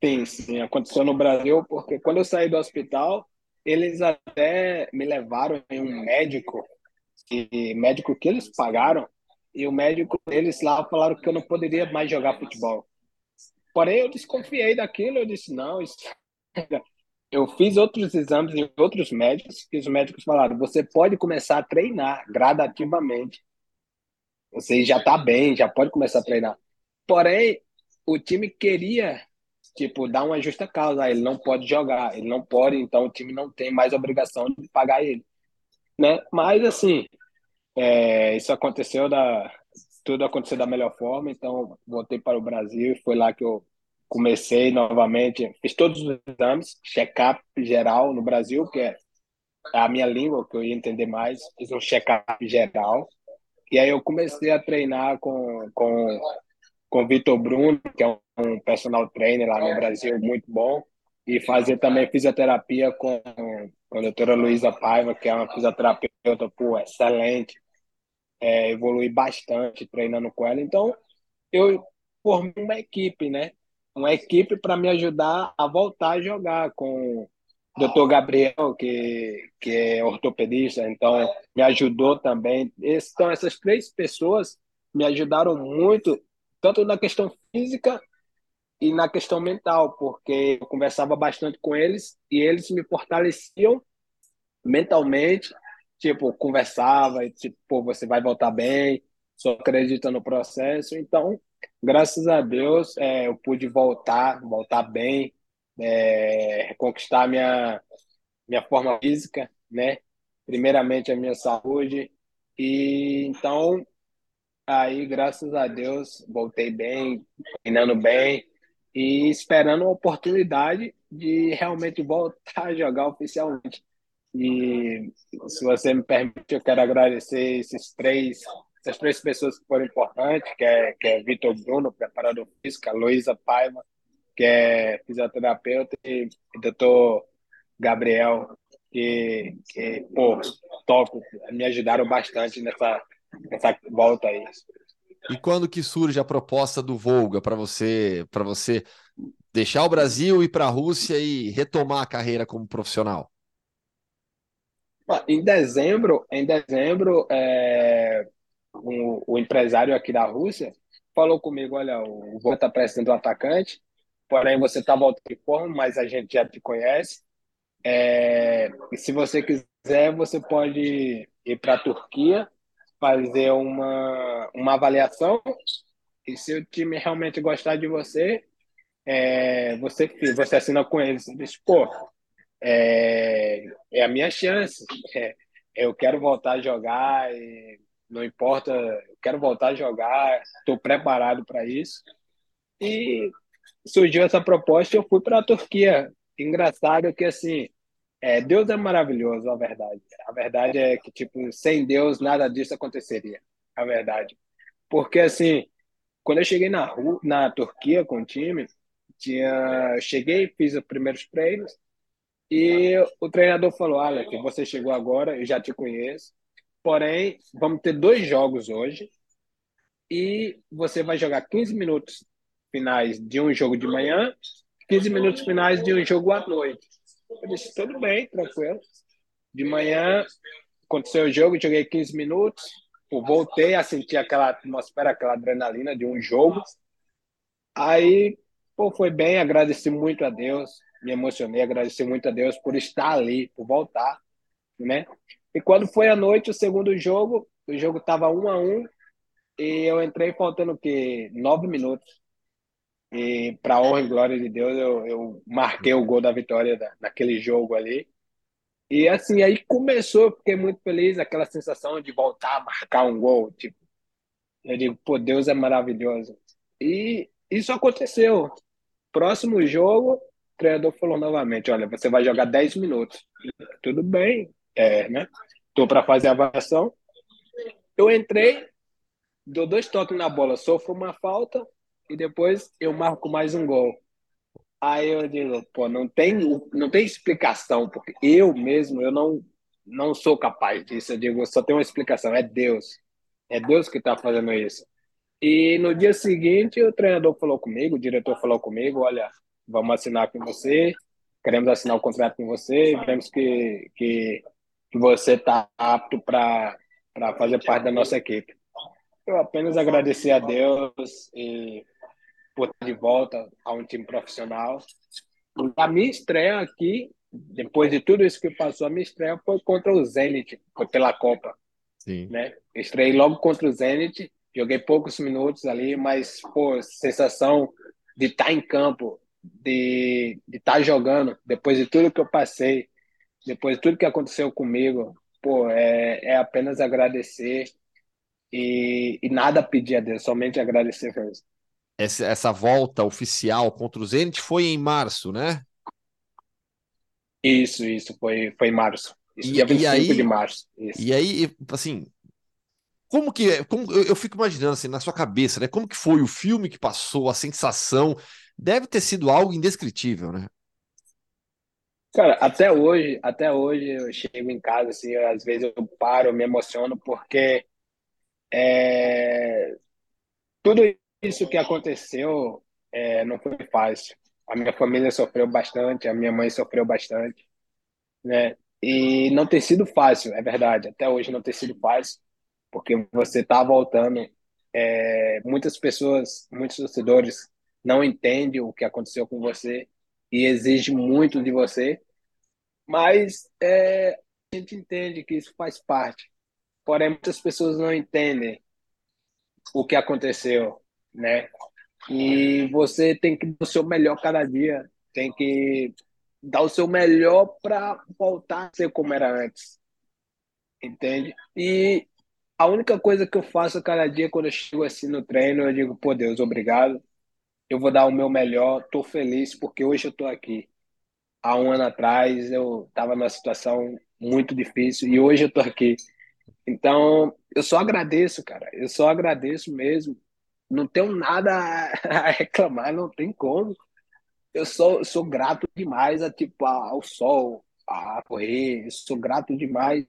Sim, sim, aconteceu no Brasil, porque quando eu saí do hospital, eles até me levaram em um médico e médico que eles pagaram, e o médico, eles lá falaram que eu não poderia mais jogar futebol. Porém, eu desconfiei daquilo, eu disse, não, isso... eu fiz outros exames em outros médicos, e os médicos falaram, você pode começar a treinar gradativamente. Você já está bem, já pode começar a treinar. Porém, o time queria, tipo, dar uma justa causa. Ele não pode jogar, ele não pode, então o time não tem mais obrigação de pagar ele. Né? Mas, assim, é, isso aconteceu da tudo aconteceu da melhor forma, então voltei para o Brasil e foi lá que eu comecei novamente, fiz todos os exames, check-up geral no Brasil, que é a minha língua que eu ia entender mais, fiz um check-up geral. E aí eu comecei a treinar com com com Vitor Bruno, que é um personal trainer lá no Brasil muito bom, e fazer também fisioterapia com, com a doutora Luísa Paiva, que é uma fisioterapeuta pô, excelente, é, evolui bastante treinando com ela. Então, eu formei uma equipe, né? Uma equipe para me ajudar a voltar a jogar com o doutor Gabriel, que, que é ortopedista, então me ajudou também. Então, essas três pessoas me ajudaram muito, tanto na questão física e na questão mental, porque eu conversava bastante com eles e eles me fortaleciam mentalmente tipo, conversava e tipo, pô, você vai voltar bem, só acredita no processo. Então, graças a Deus, é, eu pude voltar, voltar bem, é, reconquistar minha, minha forma física, né? Primeiramente a minha saúde. E então, aí, graças a Deus, voltei bem, treinando bem e esperando uma oportunidade de realmente voltar a jogar oficialmente. E se você me permite, eu quero agradecer esses três, essas três pessoas que foram importantes, que é, que é Vitor Bruno, preparador físico, a Luísa Paiva, que é fisioterapeuta, e o doutor Gabriel, que, que pô, top, me ajudaram bastante nessa, nessa volta aí. E quando que surge a proposta do Volga para você, para você deixar o Brasil ir para a Rússia e retomar a carreira como profissional? Em dezembro, em dezembro, é, o, o, empresário aqui da Rússia falou comigo, olha, o Vô está precisando do atacante, porém você está voltando de forma, mas a gente já te conhece. É, e se você quiser, você pode ir para a Turquia, fazer uma, uma avaliação, e se o time realmente gostar de você, é, você, você assina com eles. Diz, pô, é, é a minha chance. É, eu quero voltar a jogar, não importa, eu quero voltar a jogar, estou preparado para isso. E surgiu essa proposta eu fui para a Turquia. engraçado que assim, é, Deus é maravilhoso, a verdade. A verdade é que, tipo, sem Deus nada disso aconteceria. A verdade. Porque, assim, quando eu cheguei na, rua, na Turquia com o time, tinha, cheguei, fiz os primeiros treinos, e o treinador falou: que você chegou agora, eu já te conheço, porém, vamos ter dois jogos hoje, e você vai jogar 15 minutos finais de um jogo de manhã, 15 minutos finais de um jogo à noite. Eu disse, tudo bem, tranquilo. De manhã, aconteceu o jogo, joguei 15 minutos, voltei a sentir aquela atmosfera, aquela adrenalina de um jogo. Aí, pô, foi bem, agradeci muito a Deus, me emocionei, agradeci muito a Deus por estar ali, por voltar, né? E quando foi à noite, o segundo jogo, o jogo estava um a um, e eu entrei faltando o quê? Nove minutos. E para honra e glória de Deus, eu, eu marquei o gol da vitória da, naquele jogo ali. E assim, aí começou, eu fiquei muito feliz, aquela sensação de voltar a marcar um gol. Tipo, eu digo, pô, Deus é maravilhoso. E isso aconteceu. Próximo jogo, o treinador falou novamente: olha, você vai jogar 10 minutos. Tudo bem, é, né? Tô para fazer a avaliação. Eu entrei, dou dois toques na bola, sofro uma falta e depois eu marco mais um gol. Aí eu digo, pô, não tem, não tem explicação, porque eu mesmo, eu não, não sou capaz disso. Eu digo, só tem uma explicação, é Deus. É Deus que está fazendo isso. E no dia seguinte, o treinador falou comigo, o diretor falou comigo, olha, vamos assinar com você, queremos assinar o contrato com você, vemos que, que, que você está apto para fazer parte da nossa equipe. Eu apenas agradecer a Deus e por estar de volta a um time profissional. A minha estreia aqui, depois de tudo isso que passou, a minha estreia foi contra o Zenit, foi pela Copa. Sim. Né? Estrei logo contra o Zenit, joguei poucos minutos ali, mas, pô, sensação de estar em campo, de, de estar jogando, depois de tudo que eu passei, depois de tudo que aconteceu comigo, pô, é, é apenas agradecer e, e nada pedir a Deus, somente agradecer mesmo. Essa, essa volta oficial contra o Zenit foi em março, né? Isso, isso, foi, foi em março. Isso, e, dia 25 e aí, de março. Isso. E aí, assim, como que como, eu, eu, fico imaginando assim, na sua cabeça, né? Como que foi o filme que passou, a sensação? Deve ter sido algo indescritível, né? Cara, até hoje, até hoje eu chego em casa, assim, às vezes eu paro, me emociono, porque é, tudo isso que aconteceu é, não foi fácil. A minha família sofreu bastante, a minha mãe sofreu bastante, né? E não tem sido fácil, é verdade. Até hoje não tem sido fácil, porque você está voltando. É, muitas pessoas, muitos torcedores não entendem o que aconteceu com você e exigem muito de você, mas é, a gente entende que isso faz parte. Porém, muitas pessoas não entendem o que aconteceu, né? E você tem que dar o seu melhor cada dia, tem que dar o seu melhor para voltar a ser como era antes, entende? E a única coisa que eu faço cada dia quando eu chego assim no treino, eu digo, pô Deus, obrigado, eu vou dar o meu melhor, tô feliz porque hoje eu tô aqui. Há um ano atrás eu estava numa situação muito difícil e hoje eu tô aqui. Então, eu só agradeço, cara. Eu só agradeço mesmo. Não tenho nada a reclamar, não tem como. Eu sou, sou grato demais a, tipo, ao sol, a correr. Eu sou grato demais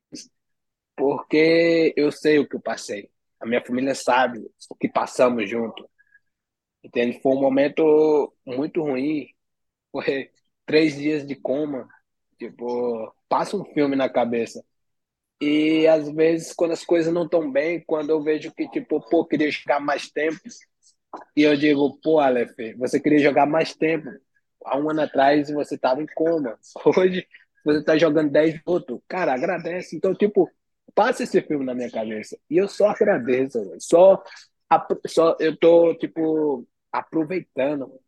porque eu sei o que eu passei. A minha família sabe o que passamos junto. Entende? Foi um momento muito ruim. Foi três dias de coma. Tipo, passa um filme na cabeça. E às vezes, quando as coisas não estão bem, quando eu vejo que, tipo, pô, queria jogar mais tempo, e eu digo, pô, Aleph, você queria jogar mais tempo. Há um ano atrás você estava em coma. Hoje você está jogando 10 minutos. Cara, agradece. Então, tipo, passa esse filme na minha cabeça. E eu só agradeço. Só, só eu tô, tipo, aproveitando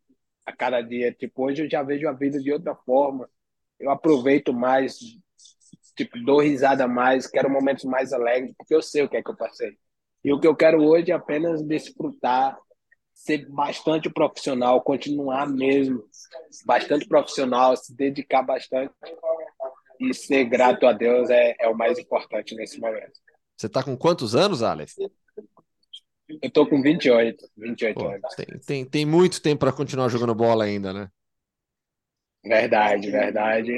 a cada dia. Tipo, hoje eu já vejo a vida de outra forma. Eu aproveito mais tipo, dou risada mais, quero momentos mais alegres, porque eu sei o que é que eu passei. E o que eu quero hoje é apenas desfrutar ser bastante profissional, continuar mesmo bastante profissional, se dedicar bastante e ser grato a Deus é, é o mais importante nesse momento. Você está com quantos anos, Alex? Eu tô com 28, 28 Pô, anos. tem, tem, tem muito tempo para continuar jogando bola ainda, né? Verdade, verdade.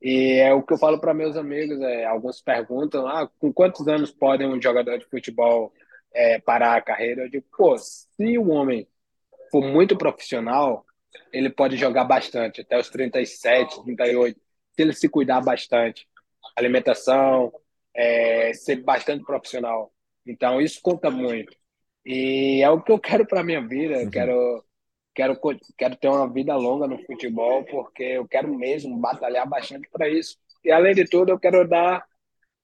E é o que eu falo para meus amigos. É, alguns perguntam: ah, com quantos anos pode um jogador de futebol é, parar a carreira? Eu digo: pô, se o homem for muito profissional, ele pode jogar bastante, até os 37, 38, se ele se cuidar bastante. Alimentação, é, ser bastante profissional. Então, isso conta muito. E é o que eu quero para minha vida. Eu quero, quero, quero ter uma vida longa no futebol, porque eu quero mesmo batalhar bastante para isso. E, além de tudo, eu quero dar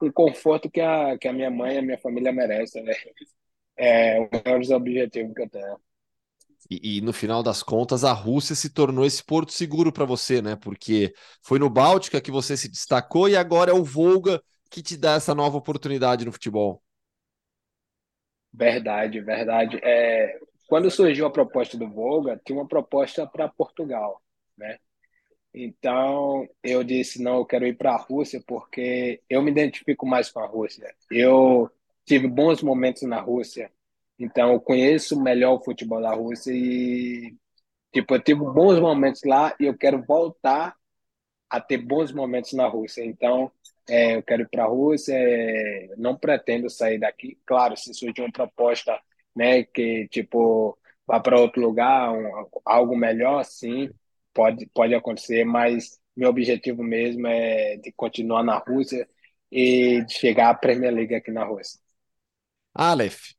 um conforto que a, que a minha mãe e a minha família merecem. Né? É um dos objetivos que eu tenho. E, e no final das contas, a Rússia se tornou esse porto seguro para você, né? Porque foi no Báltica que você se destacou e agora é o Volga que te dá essa nova oportunidade no futebol. Verdade, verdade. É, quando surgiu a proposta do Volga, tinha uma proposta para Portugal, né? Então eu disse, não, eu quero ir para a Rússia porque eu me identifico mais com a Rússia. Eu tive bons momentos na Rússia, então eu conheço melhor o futebol da Rússia e tipo, eu tive bons momentos lá e eu quero voltar a ter bons momentos na Rússia. Então, é, eu quero ir para a Rússia, é, não pretendo sair daqui. Claro, se surgir uma proposta, né, que tipo vá para outro lugar, um- algo melhor, sim, pode pode acontecer, mas meu objetivo mesmo é de continuar na Rússia e de chegar à Premier League aqui na Rússia. Aleph,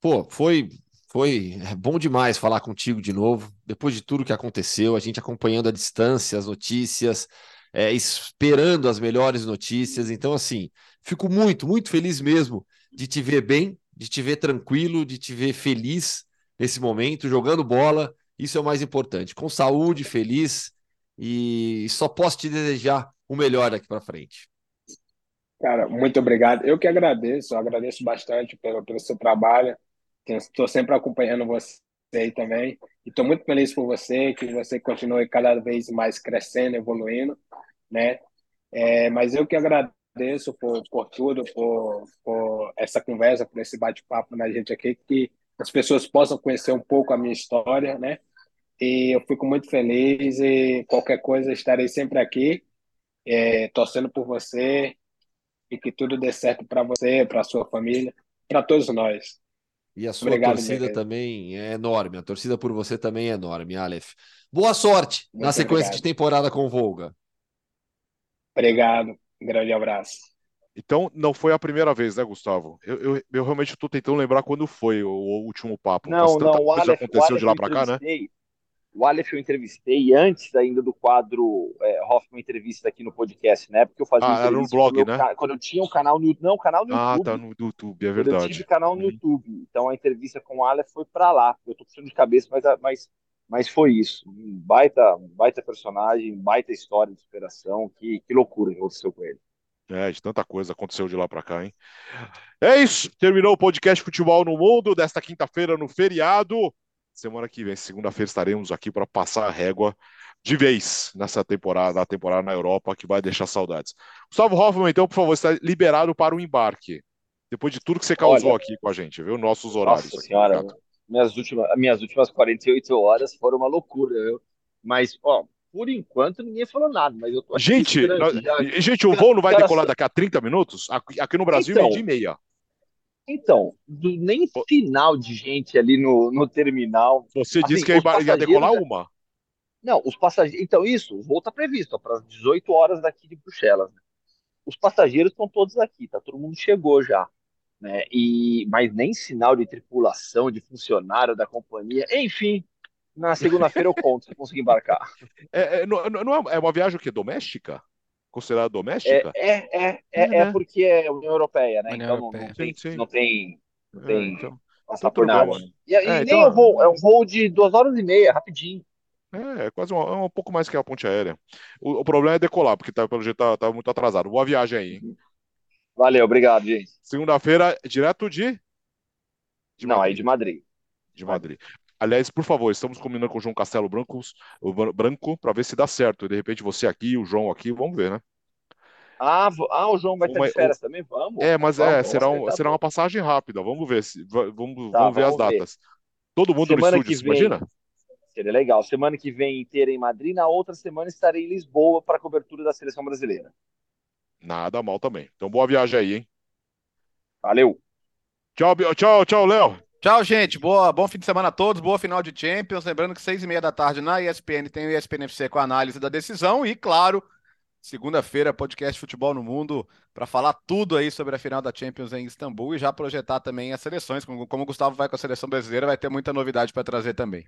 pô, foi, foi é bom demais falar contigo de novo. Depois de tudo que aconteceu, a gente acompanhando à distância as notícias, é, esperando as melhores notícias. Então, assim, fico muito, muito feliz mesmo de te ver bem, de te ver tranquilo, de te ver feliz nesse momento, jogando bola. Isso é o mais importante. Com saúde, feliz e só posso te desejar o melhor daqui para frente. Cara, muito obrigado. Eu que agradeço, eu agradeço bastante pelo, pelo seu trabalho. Estou sempre acompanhando você aí também. E estou muito feliz por você, que você continue cada vez mais crescendo, evoluindo, né? É, mas eu que agradeço por, por tudo, por, por essa conversa, por esse bate-papo na gente aqui, que as pessoas possam conhecer um pouco a minha história, né? E eu fico muito feliz e qualquer coisa estarei sempre aqui, é, torcendo por você e que tudo dê certo para você, para sua família, para todos nós. E a sua Obrigado, torcida também é enorme. A torcida por você também é enorme, Aleph. Boa sorte na Muito sequência obrigado. de temporada com o Volga. Obrigado, um grande abraço. Então, não foi a primeira vez, né, Gustavo? Eu, eu, eu realmente estou tentando lembrar quando foi o, o último papo. Não, não, o coisa Aleph, o aconteceu Aleph de lá eu para cá, né? entrevistei. O Aleph eu entrevistei antes ainda do quadro é, Hoffman Entrevista aqui no podcast, né? Porque eu fazia Ah, era no entrevista blog, quando, eu, né? quando eu tinha um canal no Não, canal no Ah, YouTube. tá no YouTube, é Quando eu verdade. tive canal no Uhum. YouTube. Então a entrevista com o Aleph foi pra lá. Eu tô puxando de cabeça, mas, mas, mas foi isso. Um baita, um baita personagem, baita história de superação. Que, que loucura que aconteceu com ele. É, de tanta coisa aconteceu de lá para cá, hein? É isso, terminou o podcast Futebol no Mundo desta quinta-feira no feriado. Semana que vem, segunda-feira, estaremos aqui para passar a régua de vez nessa temporada, na temporada na Europa, que vai deixar saudades. Gustavo Hoffman, então, por favor, está liberado para o embarque. Depois de tudo que você causou Olha, aqui com a gente, viu? Nossos horários. Nossa aqui, senhora. Minhas últimas, minhas últimas 48 horas foram uma loucura, viu? Mas, ó, por enquanto ninguém falou nada, mas eu tô Gente, nós- gente, o voo não vai decolar daqui a 30 minutos? Aqui, aqui no Brasil, Então, meio dia e meia. Então, do- nem final de gente ali no, no terminal. Você disse Assim, que ia, ia decolar uma. Não, os passageiros. Então, isso, o voo está previsto para as 18 horas daqui de Bruxelas. né? Os passageiros estão todos aqui, tá? Todo mundo chegou já. Né? E, mas nem sinal de tripulação, de funcionário da companhia. Enfim, na segunda-feira eu conto se eu conseguir embarcar. É, é, não, não é, é uma viagem o quê? Doméstica? Considerada É, doméstica? é, é, é, É, é né? porque é União Europeia, né? União Então não, Europeia. não tem, Sim, sim. não tem, não É, tem então, passar então por nada. né? E, e É, nem então, é um voo, é um voo de duas horas e meia, rapidinho. é, é quase um, é um pouco mais que a ponte aérea. O, o problema é decolar, porque tá, pelo jeito tá, tá muito atrasado. Boa viagem aí, hein? Valeu, obrigado, gente. Segunda-feira, direto de, de Não, aí de Madrid. De Madrid. Aliás, por favor, estamos combinando com o João Castelo Branco, Branco para ver se dá certo. De repente você aqui, o João aqui, vamos ver, né? Ah, ah o João vai estar de férias também? Vamos. É, mas vamos, é, será, um, será uma passagem rápida. Vamos ver se vamos, tá, vamos ver as datas. Ver. Todo mundo semana no estúdio, vem, imagina? Seria legal. Semana que vem inteira em Madrid, na outra semana estarei em Lisboa para a cobertura da seleção brasileira. Nada mal também. Então boa viagem aí, hein? Valeu. Tchau, tchau, tchau, Léo. Tchau, gente. Boa, bom fim de semana a todos. Boa final de Champions. Lembrando que seis e meia da tarde na ESPN tem o ESPN FC com a análise da decisão e, claro, segunda-feira podcast Futebol no Mundo para falar tudo aí sobre a final da Champions em Istambul e já projetar também as seleções. Como, como o Gustavo vai com a seleção brasileira, vai ter muita novidade para trazer também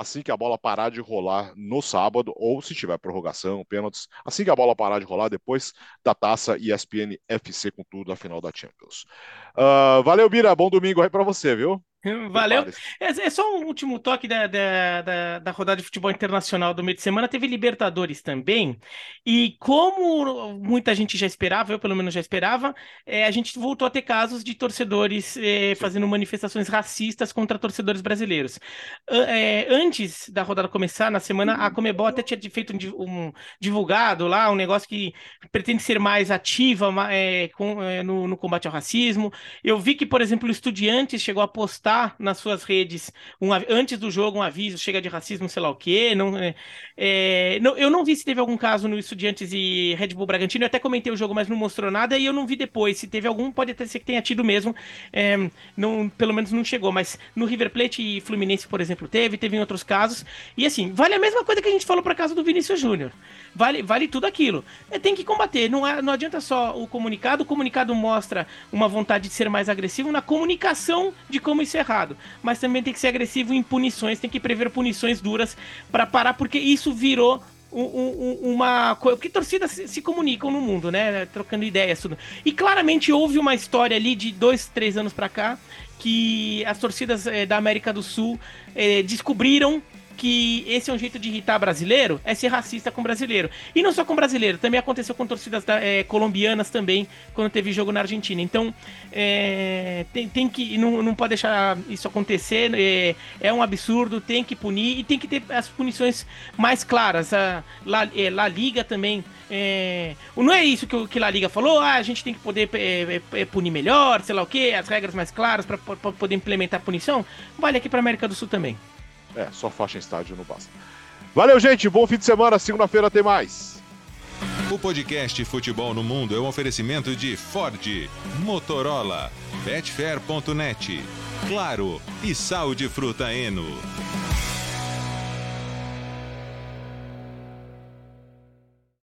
assim que a bola parar de rolar no sábado, ou se tiver prorrogação, pênaltis, assim que a bola parar de rolar depois da taça ESPN FC com tudo na final da Champions. Uh, valeu, Bira, bom domingo aí para você, viu? Valeu. É, é, só um último toque da, da, da, da, rodada de futebol internacional do meio de semana. Teve Libertadores também. E como muita gente já esperava, eu pelo menos já esperava, é, a gente voltou a ter casos de torcedores é, fazendo manifestações racistas contra torcedores brasileiros. É, antes da rodada começar, na semana, a Comebol até tinha feito um, um divulgado lá, um negócio que pretende ser mais ativa é, com, é, no, no combate ao racismo. Eu vi que, por exemplo, o Estudiantes chegou a postar postar nas suas redes um, antes do jogo um aviso, chega de racismo, sei lá o quê. Não, é, é, não, eu não vi se teve algum caso no Estudiantes e Red Bull Bragantino. Eu até comentei o jogo, mas não mostrou nada. E eu não vi depois. Se teve algum, pode até ser que tenha tido mesmo. É, não, pelo menos não chegou. Mas no River Plate e Fluminense, por exemplo, teve. Teve em outros casos. E assim, vale a mesma coisa que a gente falou para caso do Vinícius Júnior. Vale, vale tudo aquilo. É, tem que combater. Não, não adianta só o comunicado. O comunicado mostra uma vontade de ser mais agressivo na comunicação de como isso é errado. Mas também tem que ser agressivo em punições, tem que prever punições duras para parar, porque isso virou um, um, uma coisa. Porque torcidas se, se, comunicam no mundo, né? Trocando ideias, tudo. E claramente houve uma história ali de dois, três anos para cá que as torcidas é, da América do Sul é, descobriram que esse é um jeito de irritar brasileiro, é ser racista com brasileiro. E não só com brasileiro, também aconteceu com torcidas é, colombianas também, quando teve jogo na Argentina. Então, é, tem, tem, que. Não, não pode deixar isso acontecer, é, é, um absurdo, tem que punir e tem que ter as punições mais claras. A La, La Liga também. Não é isso que, que La Liga falou, ah, a gente tem que poder punir melhor, sei lá o que, as regras mais claras para poder implementar a punição. Vale aqui para América do Sul também. É, só faixa em estádio não basta. Valeu, gente. Bom fim de semana. Segunda-feira tem mais. O podcast Futebol no Mundo é um oferecimento de Ford, Motorola, Betfair.net, Claro e Sal de Fruta Eno.